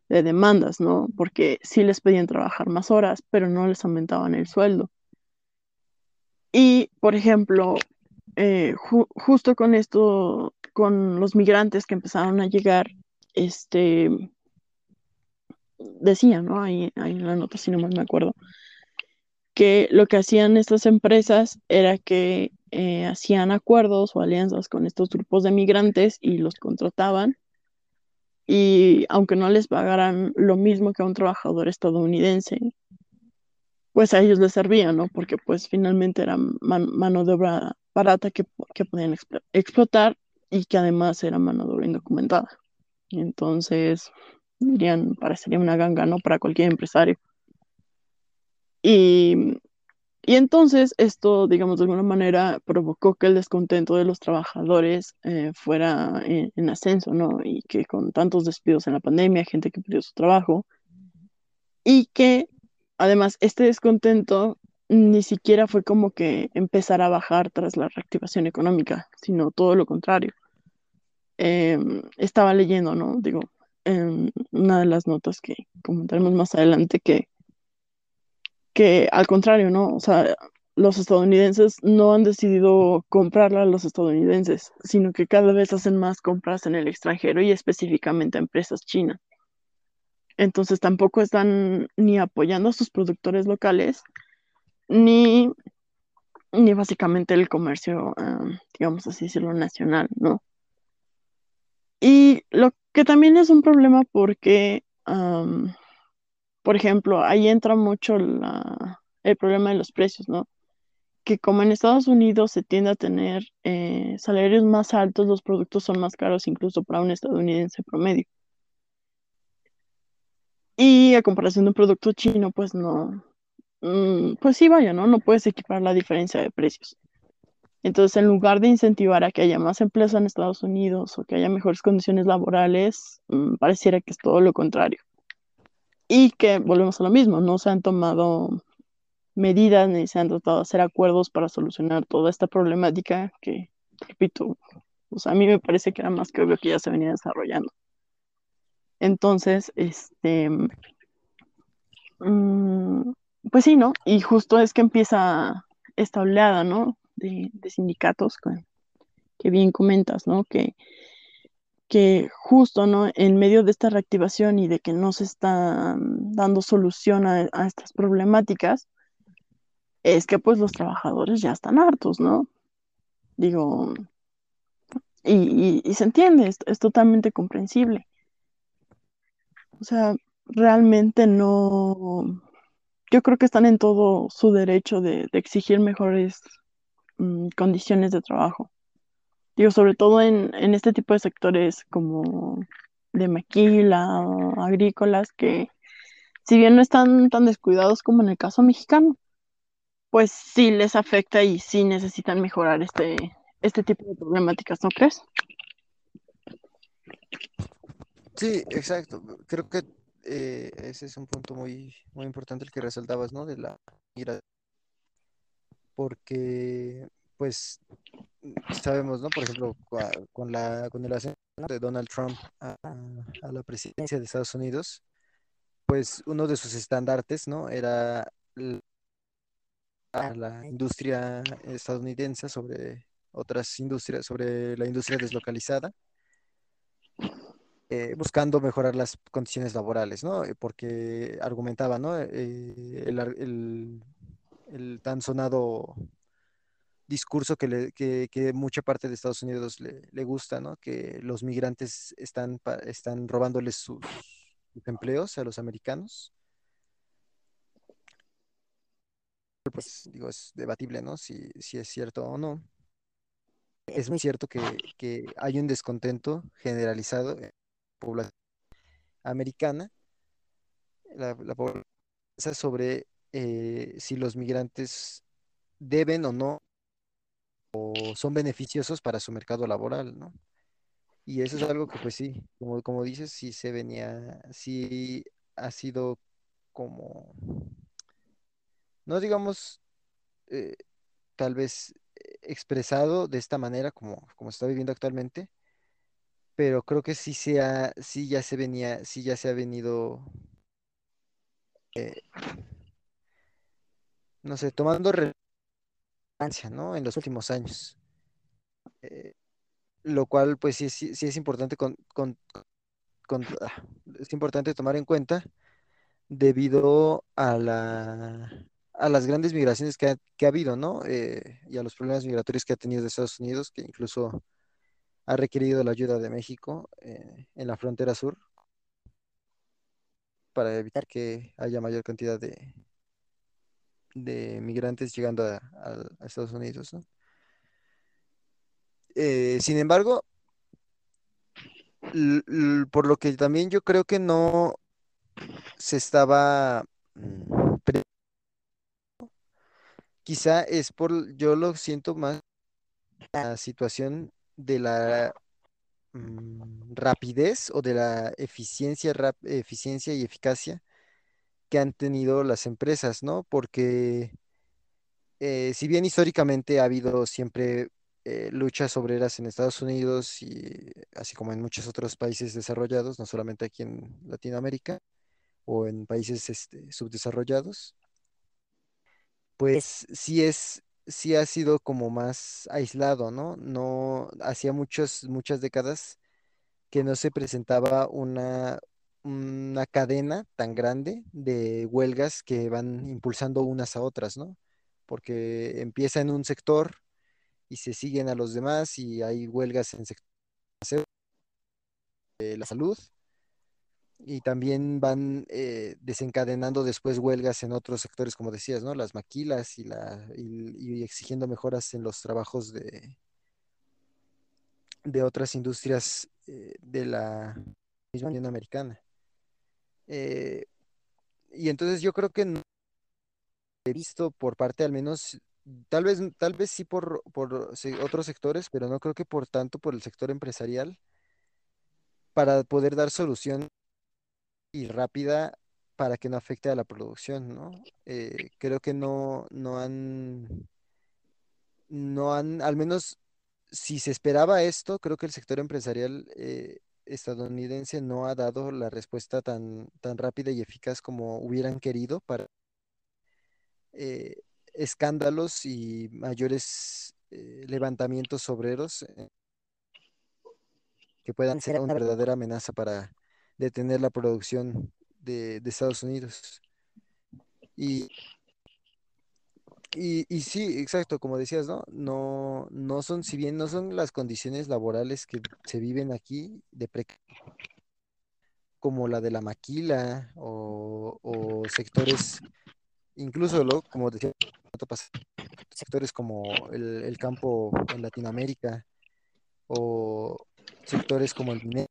de demandas, ¿no? Porque sí les pedían trabajar más horas, pero no les aumentaban el sueldo. Y, por ejemplo, eh, ju- justo con esto con los migrantes que empezaron a llegar, este, decía, ¿no? Ahí, ahí en la nota, si no mal me acuerdo, que lo que hacían estas empresas era que eh, hacían acuerdos o alianzas con estos grupos de migrantes y los contrataban y aunque no les pagaran lo mismo que a un trabajador estadounidense, pues a ellos les servía, ¿no? Porque pues finalmente era mano de obra barata que, que podían explotar y que además era mano de obra indocumentada. Entonces, dirían, parecería una ganga, ¿no? Para cualquier empresario. Y, y entonces esto, digamos, de alguna manera provocó que el descontento de los trabajadores eh, fuera en, en, ascenso, ¿no? Y que con tantos despidos en la pandemia, gente que perdió su trabajo, y que además este descontento ni siquiera fue como que empezara a bajar tras la reactivación económica, sino todo lo contrario. Em, estaba leyendo, ¿no? Digo, en una de las notas que comentaremos más adelante que, que al contrario, ¿no? O sea, los estadounidenses no han decidido comprarla a los estadounidenses, sino que cada vez hacen más compras en el extranjero y específicamente a empresas chinas. Entonces tampoco están ni apoyando a sus productores locales, ni, ni básicamente el comercio, um, digamos así decirlo, nacional, ¿no? Y lo que también es un problema porque, por ejemplo, ahí entra mucho el problema de los precios, ¿no? Que como en Estados Unidos se tiende a tener eh, salarios más altos, los productos son más caros incluso para un estadounidense promedio. Y a comparación de un producto chino, pues no, mm, pues sí, vaya, ¿no? No puedes equipar la diferencia de precios. Entonces, en lugar de incentivar a que haya más empleos en Estados Unidos o que haya mejores condiciones laborales, mm, pareciera que es todo lo contrario. Y que volvemos a lo mismo, no se han tomado medidas ni se han tratado de hacer acuerdos para solucionar toda esta problemática que, repito, a mí me parece que era más que obvio que ya se venía desarrollando. Entonces, este, mm, pues sí, ¿no? Y justo es que empieza esta oleada, ¿no? De, sindicatos que, bien comentas, ¿no? Que, que justo, ¿no? En medio de esta reactivación y de que no se está dando solución a, estas problemáticas, es que pues los trabajadores ya están hartos, ¿no? Digo, y, se entiende, es totalmente comprensible. O sea, realmente no, yo creo que están en todo su derecho de, exigir mejores mm, condiciones de trabajo. Digo, sobre todo en, este tipo de sectores como de maquila o agrícolas que si bien no están tan descuidados como en el caso mexicano, pues sí les afecta y sí necesitan mejorar este, este tipo de problemáticas, ¿no crees? Sí, exacto. Creo que eh, ese es un punto muy, muy importante el que resaltabas, ¿no? De la migración. Porque, pues, sabemos, ¿no? Por ejemplo, con, la, con el ascenso de Donald Trump a, la presidencia de Estados Unidos, pues uno de sus estandartes, ¿no? Era la industria estadounidense sobre otras industrias, sobre la industria deslocalizada eh, buscando mejorar las condiciones laborales, ¿no? Eh, porque argumentaba, ¿no? Eh, el, tan sonado discurso que, le, que, mucha parte de Estados Unidos le, gusta, ¿no? Que los migrantes están, están robándoles sus, empleos a los americanos. Pues digo, es debatible, ¿no? Si, si es cierto o no. Es muy cierto que, hay un descontento generalizado población americana, la, población sobre eh, si los migrantes deben o no son beneficiosos para su mercado laboral, ¿no? Y eso es algo que, pues sí, como, como dices, sí se venía, sí ha sido como, no digamos, eh, tal vez expresado de esta manera como, como está viviendo actualmente, pero creo que sí se sí ya se venía, sí ya se ha venido, eh, no sé, tomando ¿no? En los últimos años. Eh, lo cual pues sí, sí, sí es importante, con, con- ah, es importante tomar en cuenta debido a la, a las grandes migraciones que ha, que ha habido, ¿no? Eh, y a los problemas migratorios que ha tenido Estados Unidos, que incluso ha requerido la ayuda de México eh, en la frontera sur para evitar que haya mayor cantidad de, de migrantes llegando a, Estados Unidos. Eh, sin embargo, por lo que también yo creo que no se estaba, mm, quizá es por, yo lo siento más la situación de la mm, rapidez o de la eficiencia, rap- eficiencia y eficacia que han tenido las empresas, ¿no? Porque eh, si bien históricamente ha habido siempre eh, luchas obreras en Estados Unidos y así como en muchos otros países desarrollados, no solamente aquí en Latinoamérica o en países este, subdesarrollados, pues sí es, sí ha sido como más aislado, ¿no? No, hacía muchos, muchas décadas que no se presentaba una, una cadena tan grande de huelgas que van impulsando unas a otras, ¿no? Porque empieza en un sector y se siguen a los demás y hay huelgas en sector de la salud y también van eh, desencadenando después huelgas en otros sectores, como decías, ¿no? Las maquilas y, la, y, y exigiendo mejoras en los trabajos de, de otras industrias eh, de la misma Unión Americana. Eh, y entonces yo creo que no he visto por parte al menos, tal vez, tal vez sí por, por otros sectores, pero no creo que por tanto por el sector empresarial, para poder dar solución y rápida para que no afecte a la producción, ¿no? Eh, creo que no, no han, no han, al menos si se esperaba esto, creo que el sector empresarial eh, estadounidense no ha dado la respuesta tan, tan rápida y eficaz como hubieran querido para eh, escándalos y mayores eh, levantamientos obreros eh, que puedan ser una verdadera amenaza para detener la producción de, de Estados Unidos. Y, y, y sí, exacto, como decías, ¿no? No, no son, si bien no son las condiciones laborales que se viven aquí de pre- como la de la maquila o, sectores, incluso lo, como decía, sectores como el, el campo en Latinoamérica o sectores como el minero,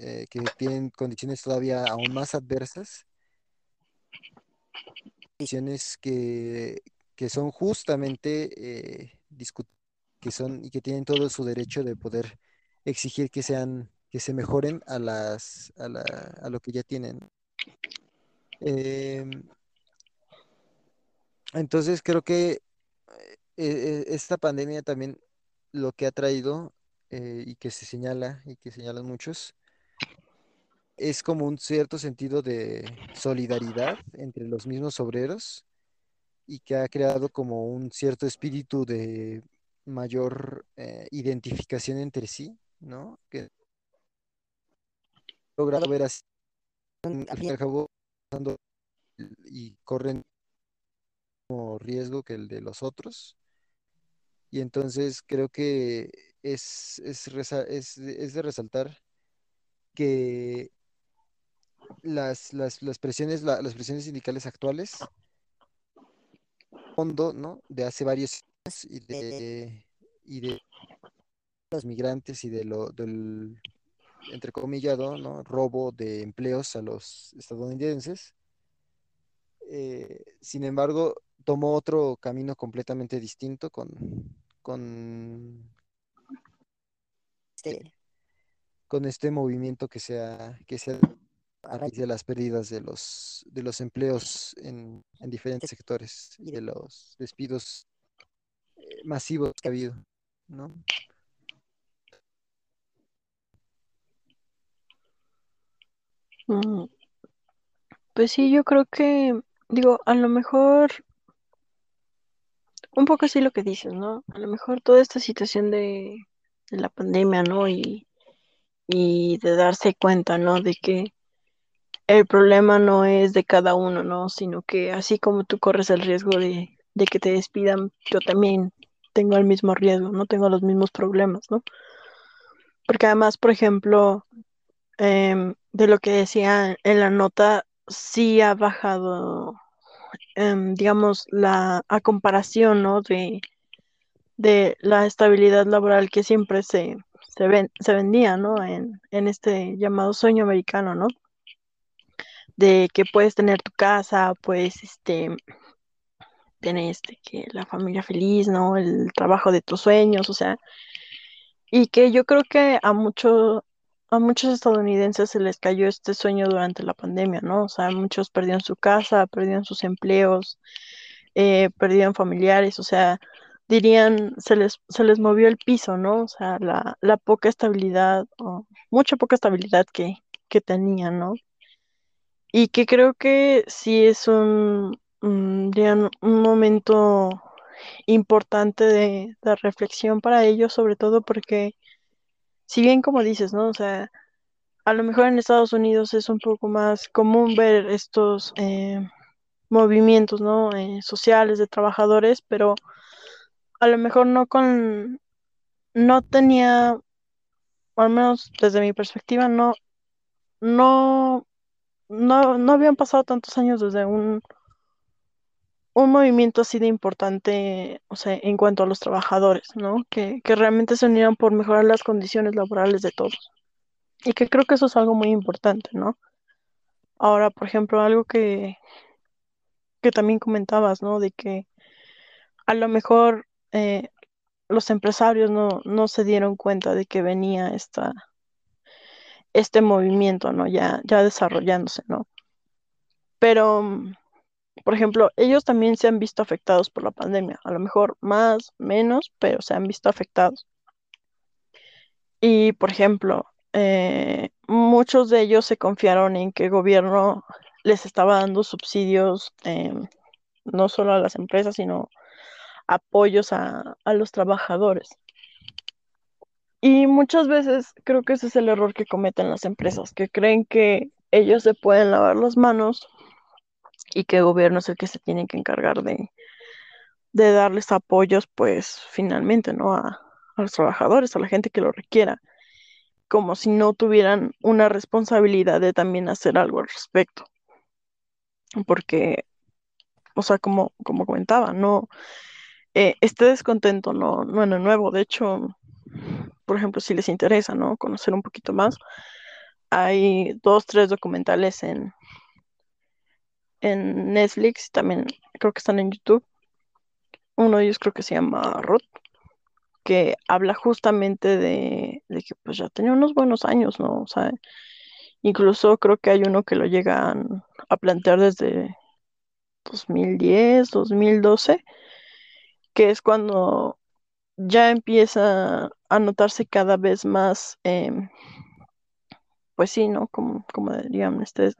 eh, que tienen condiciones todavía aún más adversas, condiciones que, que son justamente eh, que son y que tienen todo su derecho de poder exigir que sean, que se mejoren a las, a la- a lo que ya tienen. Em, entonces creo que eh, eh, esta pandemia también lo que ha traído eh, y que se señala y que señalan muchos es como un cierto sentido de solidaridad entre los mismos obreros y que ha creado como un cierto espíritu de mayor eh, identificación entre sí, ¿no? Que logrado ver así, al fin y al cabo, y corren como riesgo que el de los otros. Y entonces creo que es, es, es de resaltar que las, las, las presiones, la- las presiones sindicales actuales, fondo, ¿no? De hace varios años y de, y de los migrantes y de lo, del entrecomillado, ¿no? Robo de empleos a los estadounidenses. Eh, sin embargo, tomó otro camino completamente distinto con, con, este, con este movimiento que se ha, que se ha a raíz de las pérdidas de los, de los empleos en, en diferentes sectores y de los despidos eh, masivos que ha habido, ¿no? Mm, Pues sí, yo creo que, digo, a lo mejor, un poco así lo que dices, ¿no? A lo mejor toda esta situación de, de la pandemia, ¿no? Y, y de darse cuenta, ¿no? De que el problema no es de cada uno, ¿no? Sino que así como tú corres el riesgo de, que te despidan, yo también tengo el mismo riesgo, ¿no? Tengo los mismos problemas, ¿no? Porque además, por ejemplo, em, de lo que decía en la nota, sí ha bajado, em, digamos, la a comparación, ¿no? De, de la estabilidad laboral que siempre se, se, ven- se vendía, ¿no? En, en este llamado sueño americano, ¿no? De que puedes tener tu casa, puedes, este, tener, este, que la familia feliz, ¿no? El trabajo de tus sueños, o sea, y que yo creo que a muchos a muchos estadounidenses se les cayó este sueño durante la pandemia, ¿no? O sea, muchos perdieron su casa, perdieron sus empleos, eh, perdieron familiares, o sea, dirían, se les, se les movió el piso, ¿no? O sea, la, la poca estabilidad, o mucha poca estabilidad que, que tenían, ¿no? Y que creo que sí es un, un, momento importante de, de reflexión para ellos, sobre todo porque, si bien como dices, ¿no? O sea, a lo mejor en Estados Unidos es un poco más común ver estos eh, movimientos, ¿no? Eh, sociales de trabajadores, pero a lo mejor no con, no tenía, o al menos desde mi perspectiva, no, no, no, no habían pasado tantos años desde un, un movimiento así de importante, o sea, en cuanto a los trabajadores, ¿no? Que, que realmente se unieron por mejorar las condiciones laborales de todos. Y que creo que eso es algo muy importante, ¿no? Ahora, por ejemplo, algo que, que también comentabas, ¿no? De que a lo mejor eh, los empresarios no, no se dieron cuenta de que venía esta, este movimiento, ¿no? Ya, ya desarrollándose, ¿no? Pero, mm, por ejemplo, ellos también se han visto afectados por la pandemia, a lo mejor más, menos, pero se han visto afectados. Y, por ejemplo, eh, muchos de ellos se confiaron en que el gobierno les estaba dando subsidios, em, no solo a las empresas, sino apoyos a los trabajadores. Y muchas veces creo que ese es el error que cometen las empresas, que creen que ellos se pueden lavar las manos y que el gobierno es el que se tiene que encargar de, de darles apoyos, pues finalmente, ¿no? A, a los trabajadores, a la gente que lo requiera, como si no tuvieran una responsabilidad de también hacer algo al respecto. Porque, o sea, como, como comentaba, no, eh, este descontento no, no nuevo, de hecho, por ejemplo, si les interesa, ¿no? Conocer un poquito más, hay dos, tres documentales en, en Netflix, también creo que están en YouTube. Uno de ellos creo que se llama Ruth, que habla justamente de, de que pues ya tenía unos buenos años, ¿no? O sea, incluso creo que hay uno que lo llegan a plantear desde 2010, 2012, que es cuando ya empieza a notarse cada vez más, em, pues sí, ¿no? Como, como dirían, este,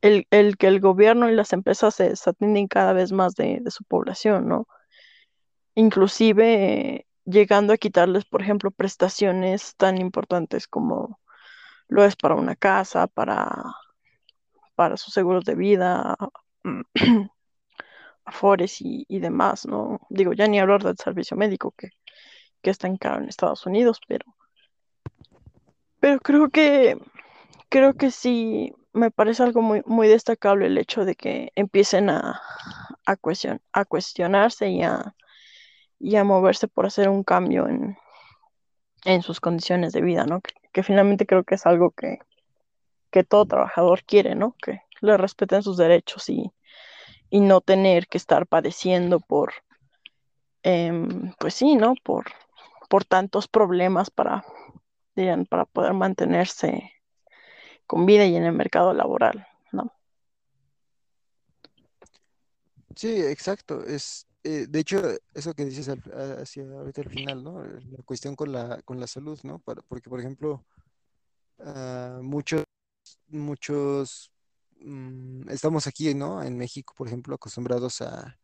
el, el que el gobierno y las empresas se desatienden cada vez más de, su población, ¿no? Inclusive llegando a quitarles, por ejemplo, prestaciones tan importantes como lo es para una casa, para, para sus seguros de vida, afores y, y demás, ¿no? Digo, ya ni hablar del servicio médico que, que está en caro en Estados Unidos, pero, pero creo que creo que sí me parece algo muy, muy destacable el hecho de que empiecen a, a, a cuestionarse y a, y a moverse por hacer un cambio en, en sus condiciones de vida, ¿no? Que, que finalmente creo que es algo que, que todo trabajador quiere, ¿no? Que le respeten sus derechos y, y no tener que estar padeciendo por, em, pues sí, ¿no? Por, por tantos problemas para, dirían, para poder mantenerse con vida y en el mercado laboral, ¿no? Sí, exacto. Es, eh, de hecho, eso que dices hacia ahorita al final, ¿no? La cuestión con la, con la salud, ¿no? Para- porque, por ejemplo, ah, muchos, muchos, mm, estamos aquí, ¿no? En México, por ejemplo, acostumbrados a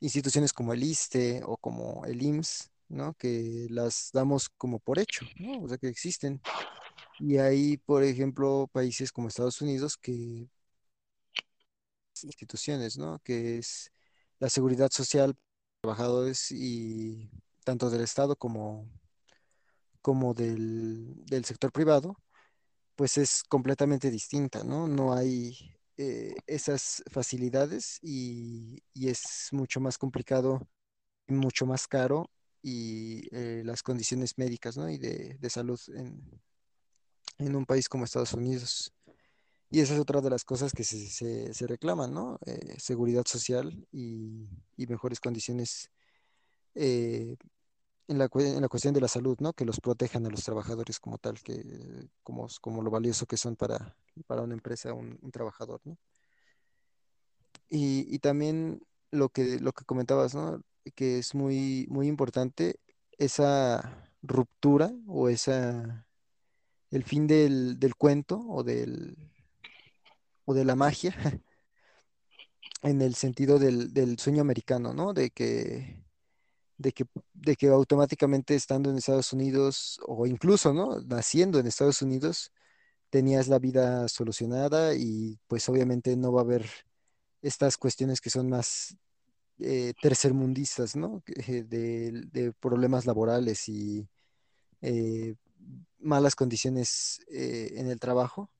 instituciones como el ISSSTE o como el IMSS, ¿no? Que las damos como por hecho. O sea, que existen. Y hay, por ejemplo, países como Estados Unidos que instituciones, ¿no? Que es la seguridad social, trabajadores y tanto del Estado como, como del, del sector privado, pues es completamente distinta, ¿no? No hay eh, esas facilidades y, y es mucho más complicado y mucho más caro y eh, las condiciones médicas, ¿no? Y de, de salud en, en un país como Estados Unidos. Y esa es otra de las cosas que se, se- reclaman, ¿no? Eh, seguridad social y, y mejores condiciones en la, cuestión de la salud, ¿no? Que los protejan a los trabajadores como tal, que, como, lo valioso que son para, para una empresa, un, un trabajador, ¿no? Y, y también lo que, lo que comentabas, ¿no? Que es muy, muy importante esa ruptura o esa, el fin del, del cuento o del, o de la magia en el sentido del, del sueño americano, ¿no? De que, de que, de que automáticamente estando en Estados Unidos o incluso, ¿no? Naciendo en Estados Unidos, tenías la vida solucionada y pues obviamente no va a haber estas cuestiones que son más eh, tercermundistas, ¿no? De, de problemas laborales y eh, malas condiciones eh, en el trabajo,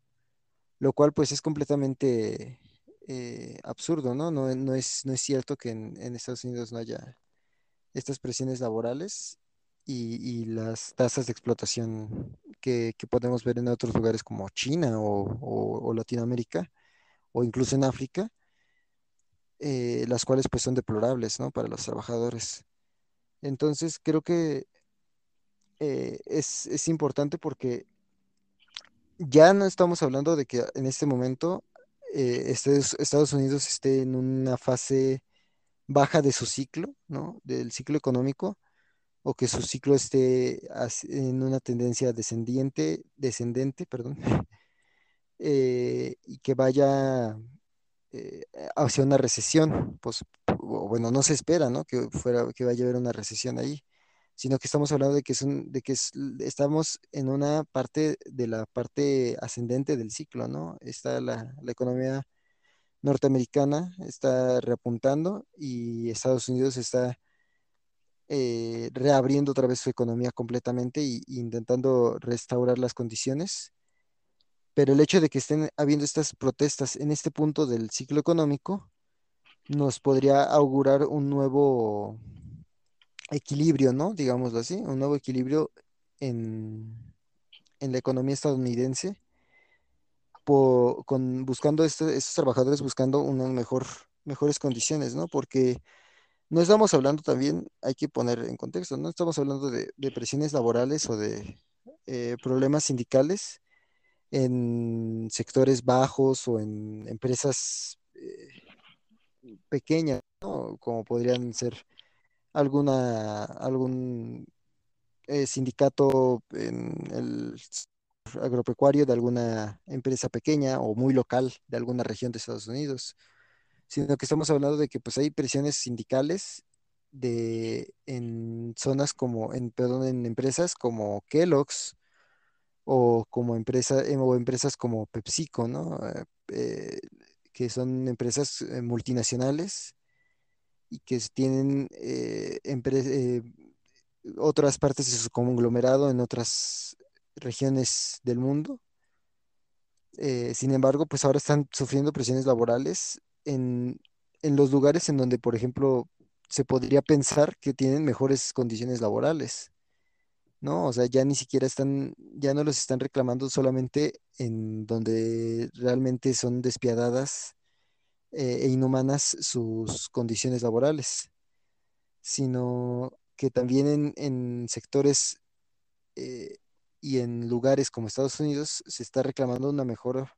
lo cual pues es completamente absurdo, ¿no? No, no es, no es cierto que en Estados Unidos no haya estas presiones laborales y, y las tasas de explotación que, que podemos ver en otros lugares como China o, o- Latinoamérica o incluso en África, eh, las cuales pues son deplorables, ¿no? Para los trabajadores. Entonces creo que eh, es, es importante porque ya no estamos hablando de que en este momento eh, Estados Unidos esté en una fase baja de su ciclo, ¿no? Del ciclo económico o que su ciclo esté en una tendencia descendiente, descendente, perdón, eh, y que vaya eh, hacia una recesión, pues bueno, no se espera, ¿no? Que fuera, que vaya a haber una recesión ahí, sino que estamos hablando de que es un- de que es- estamos en una parte de la parte ascendente del ciclo, ¿no? Está la, la economía norteamericana está reapuntando y Estados Unidos está eh, reabriendo otra vez su economía completamente y intentando restaurar las condiciones. Pero el hecho de que estén habiendo estas protestas en este punto del ciclo económico nos podría augurar un nuevo equilibrio, ¿no? Digámoslo así, un nuevo equilibrio en, en la economía estadounidense, con, buscando este- estos trabajadores buscando unas mejor, mejores condiciones, ¿no? Porque No estamos hablando también, hay que poner en contexto, no estamos hablando de, de presiones laborales o de eh, problemas sindicales en sectores bajos o en empresas eh, pequeñas, ¿no? Como podrían ser alguna, algún eh, sindicato en el agropecuario de alguna empresa pequeña o muy local de alguna región de Estados Unidos sino que estamos hablando de que pues hay presiones sindicales de en zonas como en perdón, en empresas como Kellogg's o como empresa em, o empresas como PepsiCo, ¿no? Eh, eh, que son empresas eh, multinacionales y que tienen eh, eh, otras partes de su conglomerado en otras regiones del mundo Eh, sin embargo, pues ahora están sufriendo presiones laborales en, en los lugares en donde, por ejemplo, se podría pensar que tienen mejores condiciones laborales, ¿no? O sea, ya ni siquiera están, ya no los están reclamando solamente en donde realmente son despiadadas eh, e inhumanas sus condiciones laborales, sino que también en, en sectores eh, y en lugares como Estados Unidos se está reclamando una mejor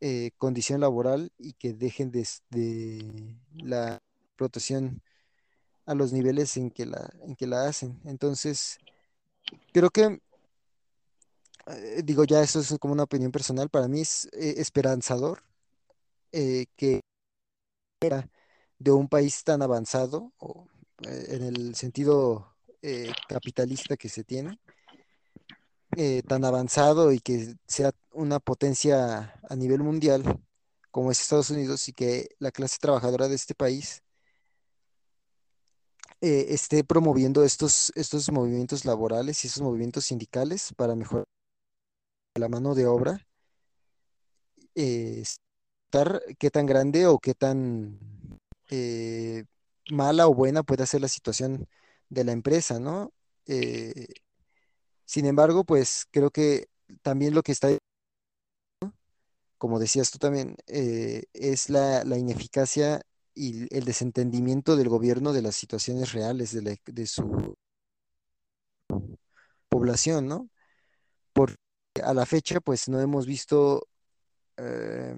eh, condición laboral y que dejen de, de la explotación a los niveles en que la, en que la hacen. Entonces, creo que, eh, digo, ya eso es como una opinión personal, para mí es eh, esperanzador que de un país tan avanzado, o, en el sentido capitalista que se tiene, eh, tan avanzado y que sea una potencia a nivel mundial como es Estados Unidos y que la clase trabajadora de este país eh, esté promoviendo estos, estos movimientos laborales y esos movimientos sindicales para mejorar la mano de obra, eh, qué tan grande o qué tan eh, mala o buena puede ser la situación de la empresa, ¿no? Eh, sin embargo, pues creo que también lo que está, como decías tú también, eh, es la, ineficacia y el desentendimiento del gobierno de las situaciones reales de su población, ¿no? Porque a la fecha, pues no hemos visto, eh,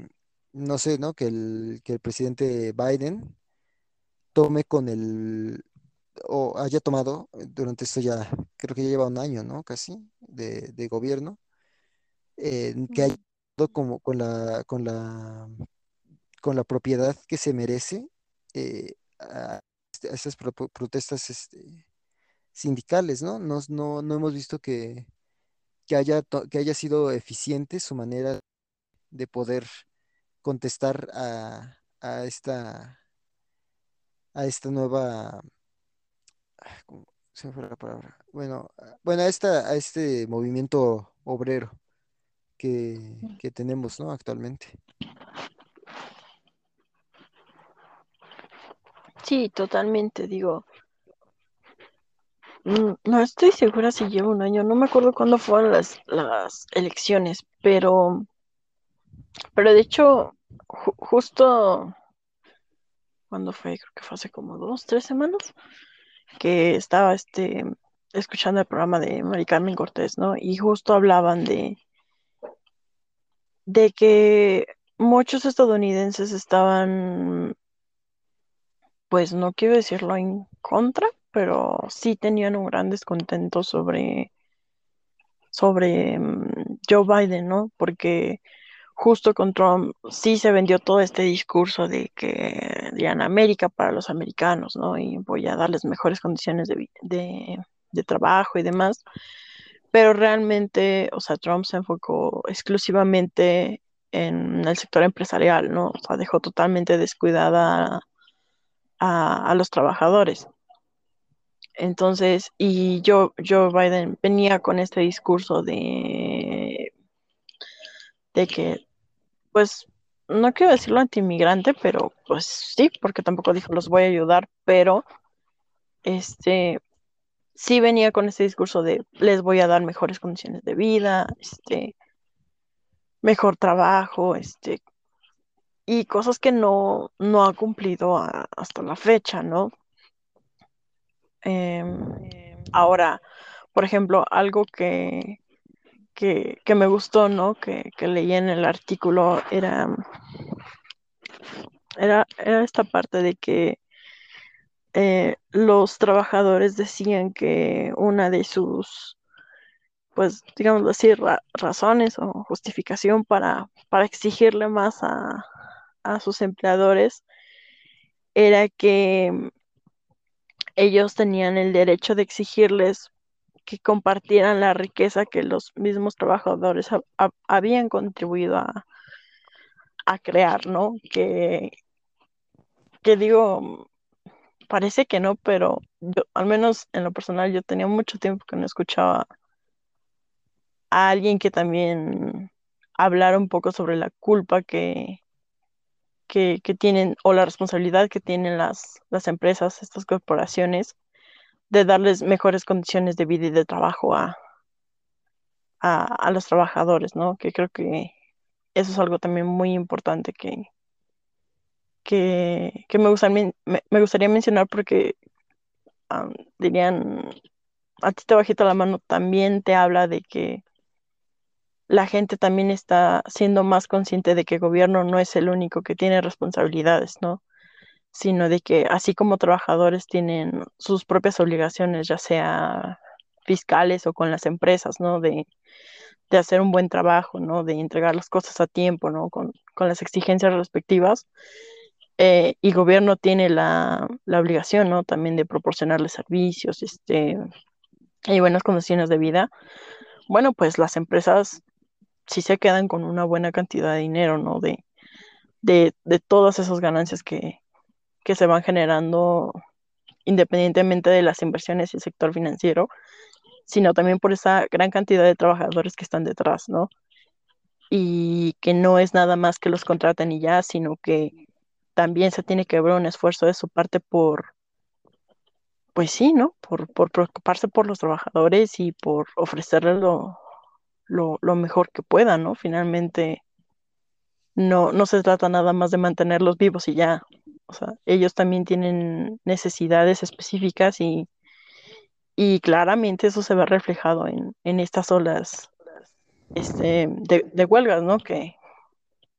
no sé, ¿no? Que el, que el presidente Biden tome con el, o haya tomado eh, durante esto ya, creo que ya lleva un año, ¿no? Casi, de, de gobierno, eh, que haya tomado como con la, con la, con la propiedad que se merece eh, a, a estas pro- protestas este, sindicales, ¿no? No, no, no hemos visto que, que haya, to- que haya sido eficiente su manera de poder contestar a, a esta, a esta nueva, ¿cómo se me fue la palabra? Bueno, a- bueno, a esta, a este movimiento obrero que, que tenemos, ¿no? Actualmente. Sí, totalmente, digo. mm, No estoy segura si lleva un año, no me acuerdo cuándo fueron las, las elecciones, pero, pero de hecho, ju- justo cuando fue, creo que fue hace como dos, tres semanas, que estaba este, escuchando el programa de Mari Carmen Cortés, ¿no? Y justo hablaban de, de que muchos estadounidenses estaban, pues no quiero decirlo en contra, pero sí tenían un gran descontento sobre, sobre mm, Joe Biden, ¿no? Porque justo con Trump sí se vendió todo este discurso de que dirían América para los americanos, ¿no? Y voy a darles mejores condiciones de, de, de trabajo y demás. Pero realmente, o sea, Trump se enfocó exclusivamente en el sector empresarial, ¿no? O sea, dejó totalmente descuidada a, los trabajadores. Entonces, y Joe, Joe Biden venía con este discurso de, de que, pues, no quiero decirlo antimigrante, pero pues sí, porque tampoco dijo los voy a ayudar, pero este sí venía con este discurso de les voy a dar mejores condiciones de vida, este, mejor trabajo, este, y cosas que no, no ha cumplido hasta la fecha, ¿no? Em, ahora, por ejemplo, algo que, que, que me gustó, ¿no? Que, que leí en el artículo era, era, era esta parte de que eh, los trabajadores decían que una de sus, pues, digamos así, ra- razones o justificación para, para exigirle más a, a sus empleadores era que ellos tenían el derecho de exigirles que compartieran la riqueza que los mismos trabajadores ha- ha- habían contribuido a, a crear, ¿no? Que, que digo, parece que no, pero yo, al menos en lo personal, yo tenía mucho tiempo que no escuchaba a alguien que también hablara un poco sobre la culpa que, que, que tienen o la responsabilidad que tienen las, las empresas, estas corporaciones, de darles mejores condiciones de vida y de trabajo a, a, los trabajadores, ¿no? Que creo que eso es algo también muy importante que, que, que me, gustaría, me, gustaría mencionar porque um, dirían, a ti te bajita la mano, también te habla de que la gente también está siendo más consciente de que el gobierno no es el único que tiene responsabilidades, ¿no? Sino de que así como trabajadores tienen sus propias obligaciones, ya sea fiscales o con las empresas, ¿no? De, de hacer un buen trabajo, ¿no? De entregar las cosas a tiempo, ¿no? Con, con las exigencias respectivas. eh, y gobierno tiene la, la, obligación, ¿no? También de proporcionarles servicios, este, y buenas condiciones de vida, bueno, pues las empresas sí se quedan con una buena cantidad de dinero, ¿no? De, de, de todas esas ganancias que, que se van generando independientemente de las inversiones y el sector financiero, sino también por esa gran cantidad de trabajadores que están detrás, ¿no? Y que no es nada más que los contraten y ya, sino que también se tiene que ver un esfuerzo de su parte por, pues sí, ¿no? Por, preocuparse por los trabajadores y por ofrecerles lo, lo, lo mejor que puedan, ¿no? Finalmente, no, no se trata nada más de mantenerlos vivos y ya. O sea, ellos también tienen necesidades específicas y, y claramente eso se ve reflejado en, en estas olas este, de, de huelgas, ¿no? Que,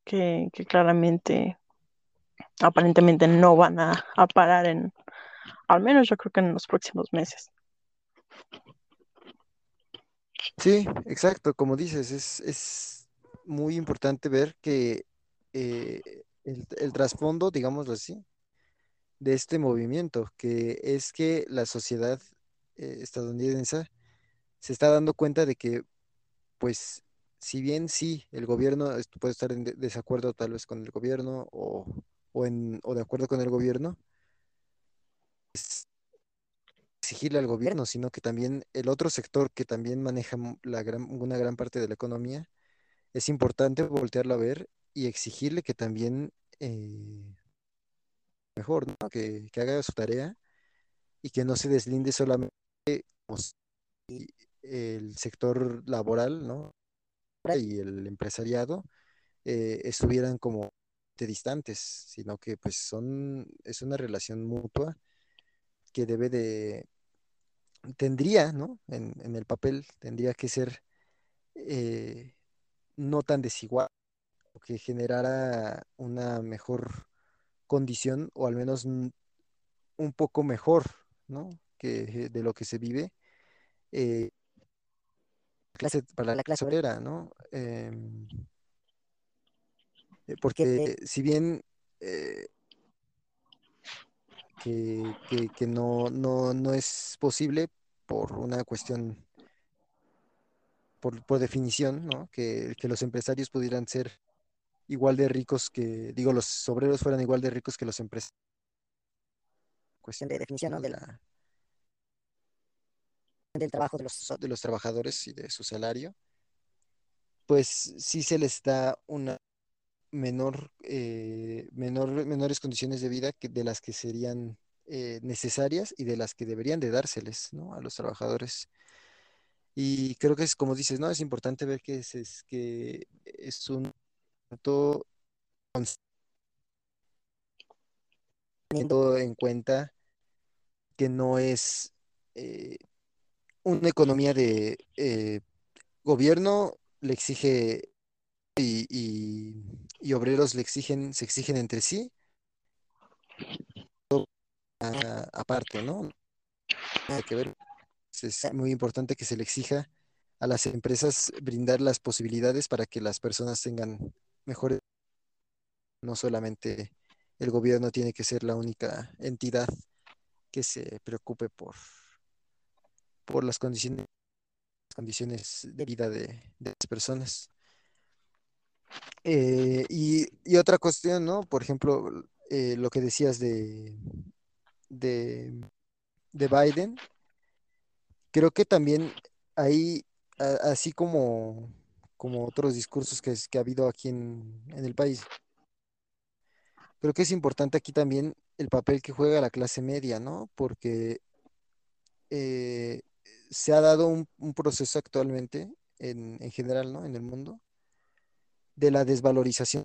que, que, claramente, aparentemente no van a, a parar en, al menos yo creo que en los próximos meses. Sí, exacto, como dices, es, es muy importante ver que eh, el, trasfondo, digámoslo así, de este movimiento, que es que la sociedad eh, estadounidense se está dando cuenta de que, pues, si bien sí, el gobierno puede estar en desacuerdo tal vez con el gobierno o, o, en, o de acuerdo con el gobierno, es exigirle al gobierno, sino que también el otro sector que también maneja la gran, una gran parte de la economía, es importante voltearlo a ver y exigirle que también eh, mejor, ¿no? que, que, haga su tarea y que no se deslinde solamente como si el sector laboral ¿no? y el empresariado eh, estuvieran como distantes, sino que pues son, es una relación mutua que debe de, tendría, ¿no? En, en el papel tendría que ser eh, no tan desigual, o que generara una mejor condición, o al menos un poco mejor, ¿no? Que de lo que se vive. Eh, clase, para la clase obrera, ¿no? Eh, porque si bien eh, que, que, que no, no, no, es posible por una cuestión, por, por definición, ¿no? Que, que, los empresarios pudieran ser igual de ricos que, digo, los obreros fueran igual de ricos que los empresarios. Cuestión de definición, ¿no? De la, del trabajo de los, de los trabajadores y de su salario, pues sí se les da una menor, eh, menor, menores condiciones de vida que de las que serían eh, necesarias y de las que deberían de dárseles ¿no? a los trabajadores. Y creo que es como dices, ¿no? Es importante ver que es, es que es un teniendo en cuenta que no es eh, una economía de eh, gobierno le exige y, y, obreros le exigen, se exigen entre sí. Aparte, ¿no? Es muy importante que se le exija a las empresas brindar las posibilidades para que las personas tengan mejores. No solamente el gobierno tiene que ser la única entidad que se preocupe por, por las condiciones, condiciones de vida de, de las personas. Eh, y, y, otra cuestión, ¿no? Por ejemplo, eh, lo que decías de, de, de, Biden, creo que también hay, a, así como, como otros discursos que, que ha habido aquí en, el país, creo que es importante aquí también el papel que juega la clase media, ¿no? Porque eh, se ha dado un, un proceso actualmente, en, en general, ¿no? En el mundo de la desvalorización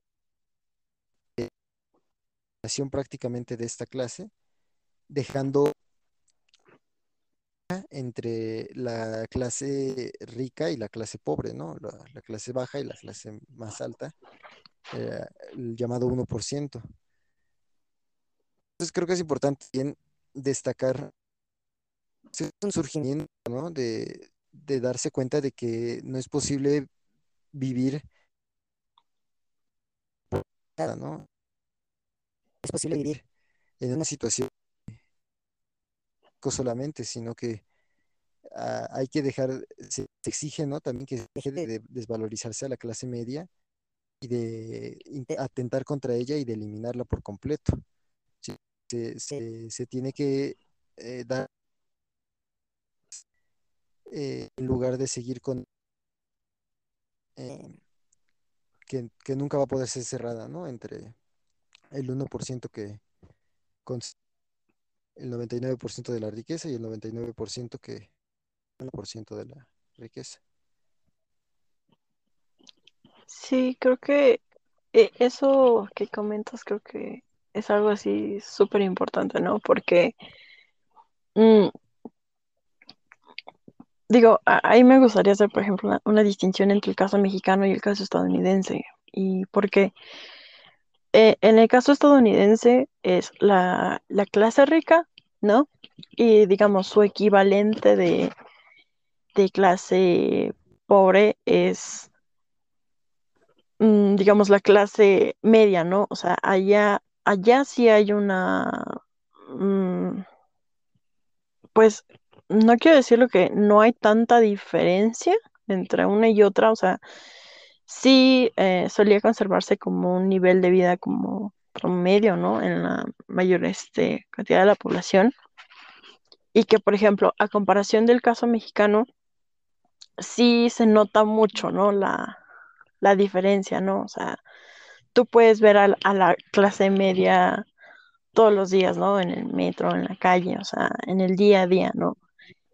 prácticamente de esta clase, dejando entre la clase rica y la clase pobre, ¿no? La, la clase baja y la clase más alta, eh, el llamado 1%. Entonces creo que es importante bien destacar un surgimiento, ¿no? De, darse cuenta de que no es posible vivir ¿no? es posible vivir en una situación solamente, sino que ah, hay que dejar, se, exige, ¿no? También que deje de, desvalorizarse a la clase media y de atentar contra ella y de eliminarla por completo. Se, tiene que eh, dar eh, en lugar de seguir con eh, que, que, nunca va a poder ser cerrada, ¿no? Entre el 1% que con el 99% de la riqueza y el 99% que el 1% de la riqueza. Sí, creo que eh, eso que comentas creo que es algo así súper importante, ¿no? Porque mm, digo, ahí me gustaría hacer, por ejemplo, una, distinción entre el caso mexicano y el caso estadounidense. Y porque eh, en el caso estadounidense es la, la clase rica, ¿no? Y digamos, su equivalente de, de clase pobre es, mm, digamos, la clase media, ¿no? O sea, allá, allá sí hay una, mm, pues, no quiero decirlo que no hay tanta diferencia entre una y otra, o sea, sí eh, solía conservarse como un nivel de vida como promedio, ¿no? En la mayor este, cantidad de la población. Y que, por ejemplo, a comparación del caso mexicano, sí se nota mucho, ¿no? La, la diferencia, ¿no? O sea, tú puedes ver a, a, la clase media todos los días, ¿no? En el metro, en la calle, o sea, en el día a día, ¿no?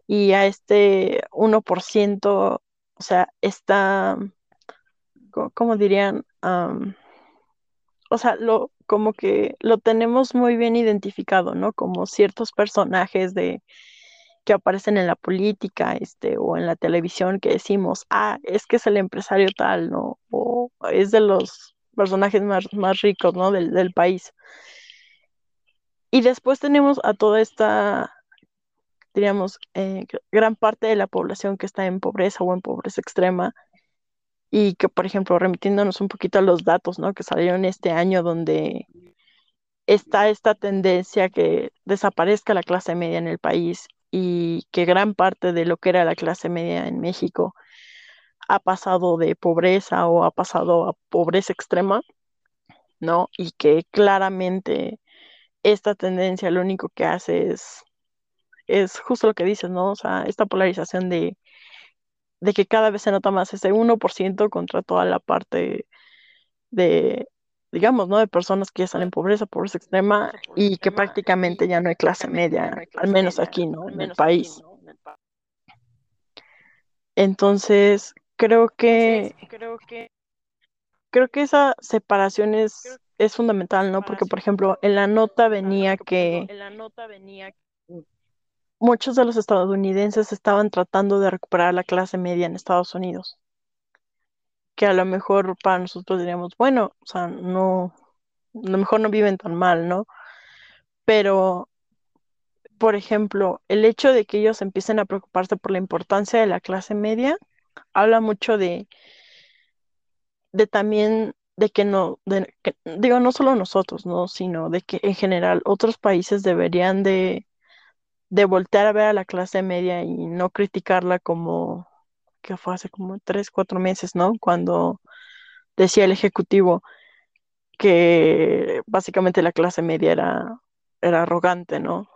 Y a este 1%, o sea, está, ¿cómo dirían? o sea, lo, como que lo tenemos muy bien identificado, ¿no? Como ciertos personajes de que aparecen en la política, este, o en la televisión que decimos, ah, es que es el empresario tal, ¿no? O es de los personajes más, más ricos, ¿no? Del, del país. Y después tenemos a toda esta, diríamos, eh, gran parte de la población que está en pobreza o en pobreza extrema, y que, por ejemplo, remitiéndonos un poquito a los datos, ¿no? Que salieron este año donde está esta tendencia que desaparezca la clase media en el país y que gran parte de lo que era la clase media en México ha pasado de pobreza o ha pasado a pobreza extrema, ¿no? Y que claramente esta tendencia lo único que hace es, es justo lo que dices, ¿no? O sea, esta polarización de de que cada vez se nota más ese 1% contra toda la parte de, digamos, ¿no? De personas que ya están en pobreza, pobreza extrema y que prácticamente ya no hay clase media, al menos aquí, ¿no? En el país. Entonces, creo que, creo que esa separación es, es fundamental, ¿no? Porque, por ejemplo, en la nota venía que muchos de los estadounidenses estaban tratando de recuperar la clase media en Estados Unidos. Que a lo mejor para nosotros diríamos, bueno, o sea, no, a lo mejor no viven tan mal, ¿no? Pero, por ejemplo, el hecho de que ellos empiecen a preocuparse por la importancia de la clase media, habla mucho de, de también de que no, digo, no solo nosotros, ¿no? Sino de que en general otros países deberían de de voltear a ver a la clase media y no criticarla como que fue hace como tres, cuatro meses, ¿no? Cuando decía el ejecutivo que básicamente la clase media era, era arrogante, ¿no?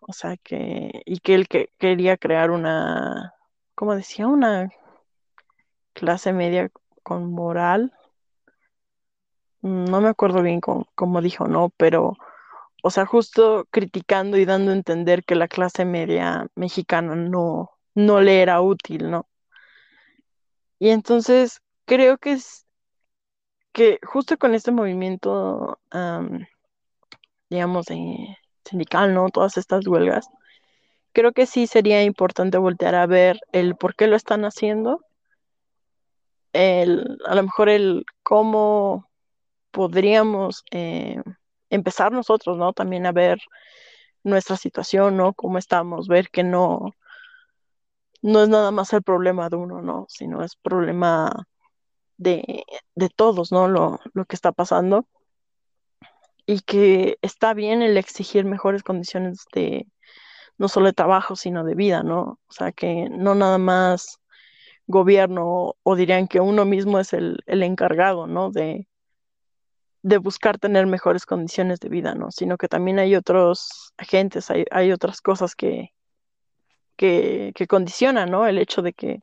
O sea que, y que él que quería crear una, ¿cómo decía? Una clase media con moral. No me acuerdo bien cómo dijo, ¿no? Pero o sea, justo criticando y dando a entender que la clase media mexicana no, no le era útil, ¿no? Y entonces creo que es que justo con este movimiento, digamos, sindical, ¿no? Todas estas huelgas, creo que sí sería importante voltear a ver el por qué lo están haciendo, el, a lo mejor el cómo podríamos eh, empezar nosotros, ¿no? También a ver nuestra situación, ¿no? Cómo estamos, ver que no, no es nada más el problema de uno, ¿no? Sino es problema de, de todos, ¿no? Lo, lo que está pasando. y que está bien el exigir mejores condiciones de no solo de trabajo, sino de vida, ¿no? O sea, que no nada más gobierno o dirían que uno mismo es el, el encargado, ¿no? De, de buscar tener mejores condiciones de vida, ¿no? Sino que también hay otros agentes, hay, hay otras cosas que, que, que condicionan, ¿no? El hecho de que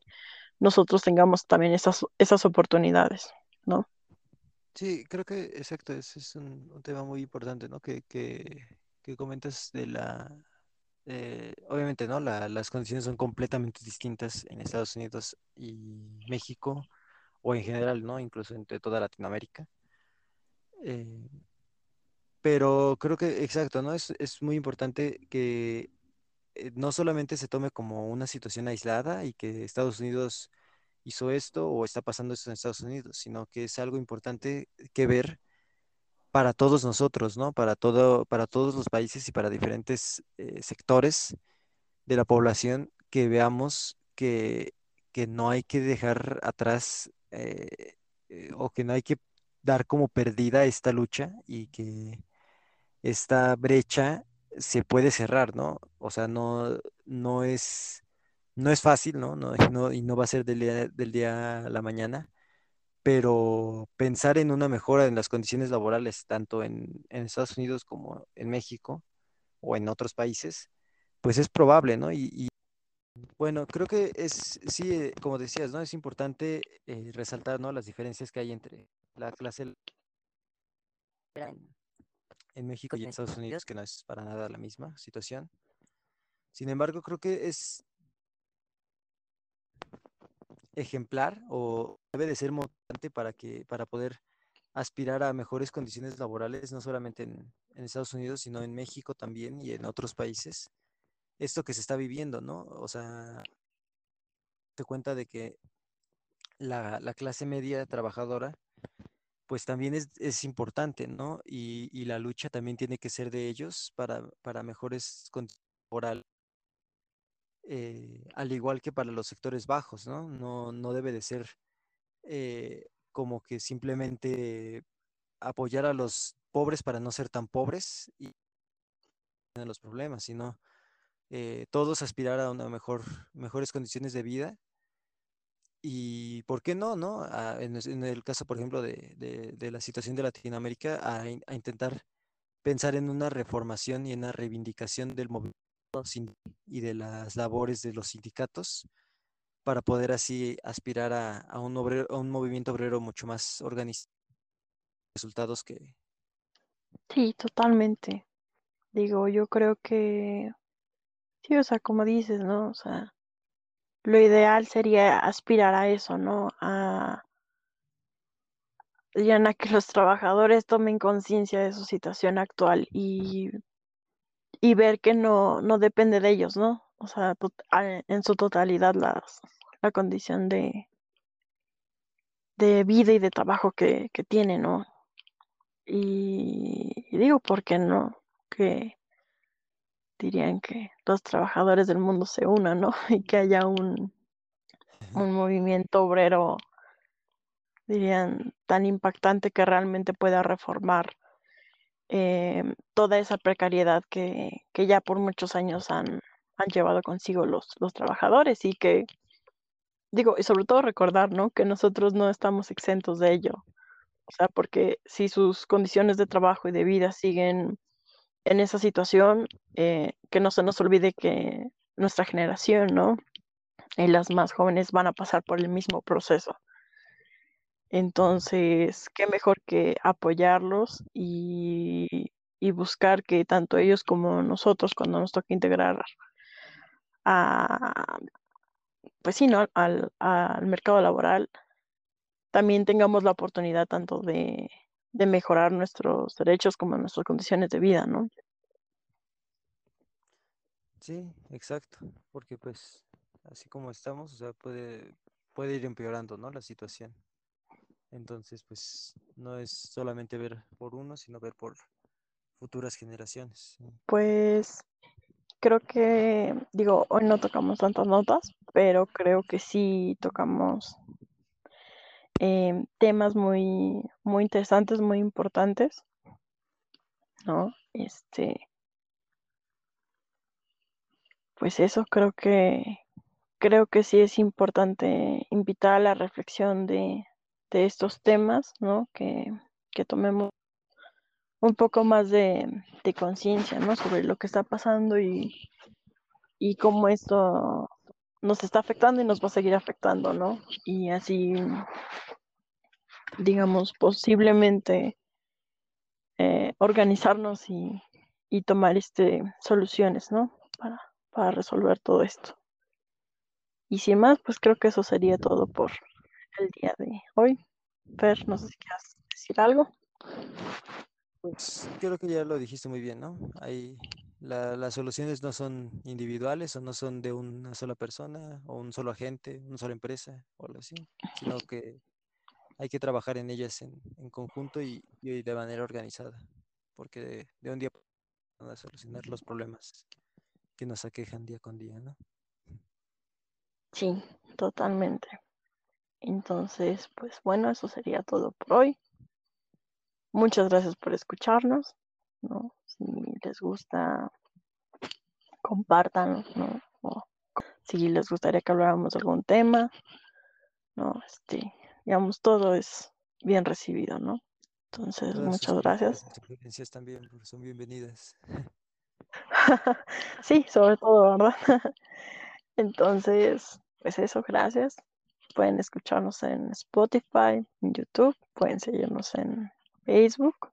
nosotros tengamos también esas, esas oportunidades, ¿no? Sí, creo que exacto, ese es un, tema muy importante, ¿no? Que, que, que comentas de la, eh, obviamente, ¿no? La- las condiciones son completamente distintas en Estados Unidos y México, o en general, ¿no? Incluso entre toda Latinoamérica. Eh, pero creo que, exacto, ¿no? Es, es muy importante que eh, no solamente se tome como una situación aislada y que Estados Unidos hizo esto o está pasando esto en Estados Unidos, sino que es algo importante que ver para todos nosotros, ¿no? Para todo, para todos los países y para diferentes eh, sectores de la población que veamos que, que no hay que dejar atrás o que no hay que dar como perdida esta lucha y que esta brecha se puede cerrar, ¿no? O sea, no, no es, no es fácil, ¿no? No, y no, va a ser del día, del día a la mañana, pero pensar en una mejora en las condiciones laborales, tanto en, en Estados Unidos como en México o en otros países, pues es probable, ¿no? Y, y, bueno, creo que es, sí, eh, como decías, ¿no? Es importante eh, resaltar, ¿no? Las diferencias que hay entre la clase en, México y en Estados Unidos, que no es para nada la misma situación. Sin embargo, creo que es ejemplar o debe de ser motivante para que, para poder aspirar a mejores condiciones laborales, no solamente en, en Estados Unidos, sino en México también y en otros países. Esto que se está viviendo, ¿no? O sea, te cuenta de que la, la clase media trabajadora, pues también es, es importante, ¿no? Y, y, la lucha también tiene que ser de ellos para, para mejores laborales. Eh, al igual que para los sectores bajos, ¿no? No, no debe de ser eh, como que simplemente apoyar a los pobres para no ser tan pobres y los problemas, sino eh, todos aspirar a una mejor, mejores condiciones de vida y por qué no, ¿no? A, en, el caso, por ejemplo, de, de, la situación de Latinoamérica, a, intentar pensar en una reformación y en una reivindicación del movimiento y de las labores de los sindicatos para poder así aspirar a, a, un, obrero, a un movimiento obrero mucho más organizado. Resultados que... Sí, totalmente. Digo, yo creo que, sí, o sea, como dices, ¿no? O sea, lo ideal sería aspirar a eso, ¿no? A, a que los trabajadores tomen conciencia de su situación actual y, y ver que no, no depende de ellos, ¿no? O sea, en su totalidad las, la condición de, de vida y de trabajo que, que tiene, ¿no? Y, y digo, ¿por qué no? Que dirían que los trabajadores del mundo se unan, ¿no? Y que haya un, un movimiento obrero, dirían, tan impactante que realmente pueda reformar eh, toda esa precariedad que, que, ya por muchos años han, han llevado consigo los, los trabajadores y que, digo, y sobre todo recordar, ¿no? Que nosotros no estamos exentos de ello. O sea, porque si sus condiciones de trabajo y de vida siguen en esa situación, eh, que no se nos olvide que nuestra generación, ¿no? Y las más jóvenes van a pasar por el mismo proceso. Entonces, qué mejor que apoyarlos y, y buscar que tanto ellos como nosotros, cuando nos toque integrar a, pues sí, ¿no? al, al mercado laboral, también tengamos la oportunidad tanto de, de mejorar nuestros derechos como nuestras condiciones de vida, ¿no? Sí, exacto, porque pues así como estamos, o sea, puede, puede ir empeorando, ¿no? La situación. Entonces, pues no es solamente ver por uno, sino ver por futuras generaciones. Pues creo que, digo, hoy no tocamos tantas notas, pero creo que sí tocamos eh, temas muy, muy interesantes, muy importantes. ¿no? Este, pues eso creo que creo que sí es importante invitar a la reflexión de, de estos temas, ¿no? Que, que tomemos un poco más de, de conciencia, ¿no? Sobre lo que está pasando y, y cómo esto nos está afectando y nos va a seguir afectando, ¿no? Y así, digamos, posiblemente eh, organizarnos y, y, tomar este, soluciones, ¿no? Para, para resolver todo esto. Y sin más, pues creo que eso sería todo por el día de hoy. Fer, no sé si quieres decir algo. Pues creo que ya lo dijiste muy bien, ¿no? Hay, la, las soluciones no son individuales o no son de una sola persona o un solo agente, una sola empresa o algo así, sino que hay que trabajar en ellas en, conjunto y, de manera organizada, porque de, un día a solucionar los problemas que nos aquejan día con día, ¿no? Sí, totalmente. Entonces, pues bueno, eso sería todo por hoy. Muchas gracias por escucharnos, ¿no? Si les gusta, compartan, ¿no? O si les gustaría que habláramos de algún tema, ¿no? Este, digamos, todo es bien recibido, ¿no? Entonces, Todas muchas sus gracias. sugerencias también son bienvenidas. sí, sobre todo, ¿verdad? Entonces, pues eso, gracias. Pueden escucharnos en Spotify, en YouTube, pueden seguirnos en Facebook,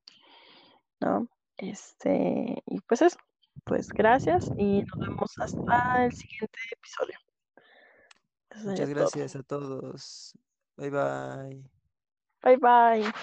¿no? Este, y pues eso, pues gracias y nos vemos hasta el siguiente episodio. Eso Muchas gracias todo. a todos. Bye bye. Bye bye.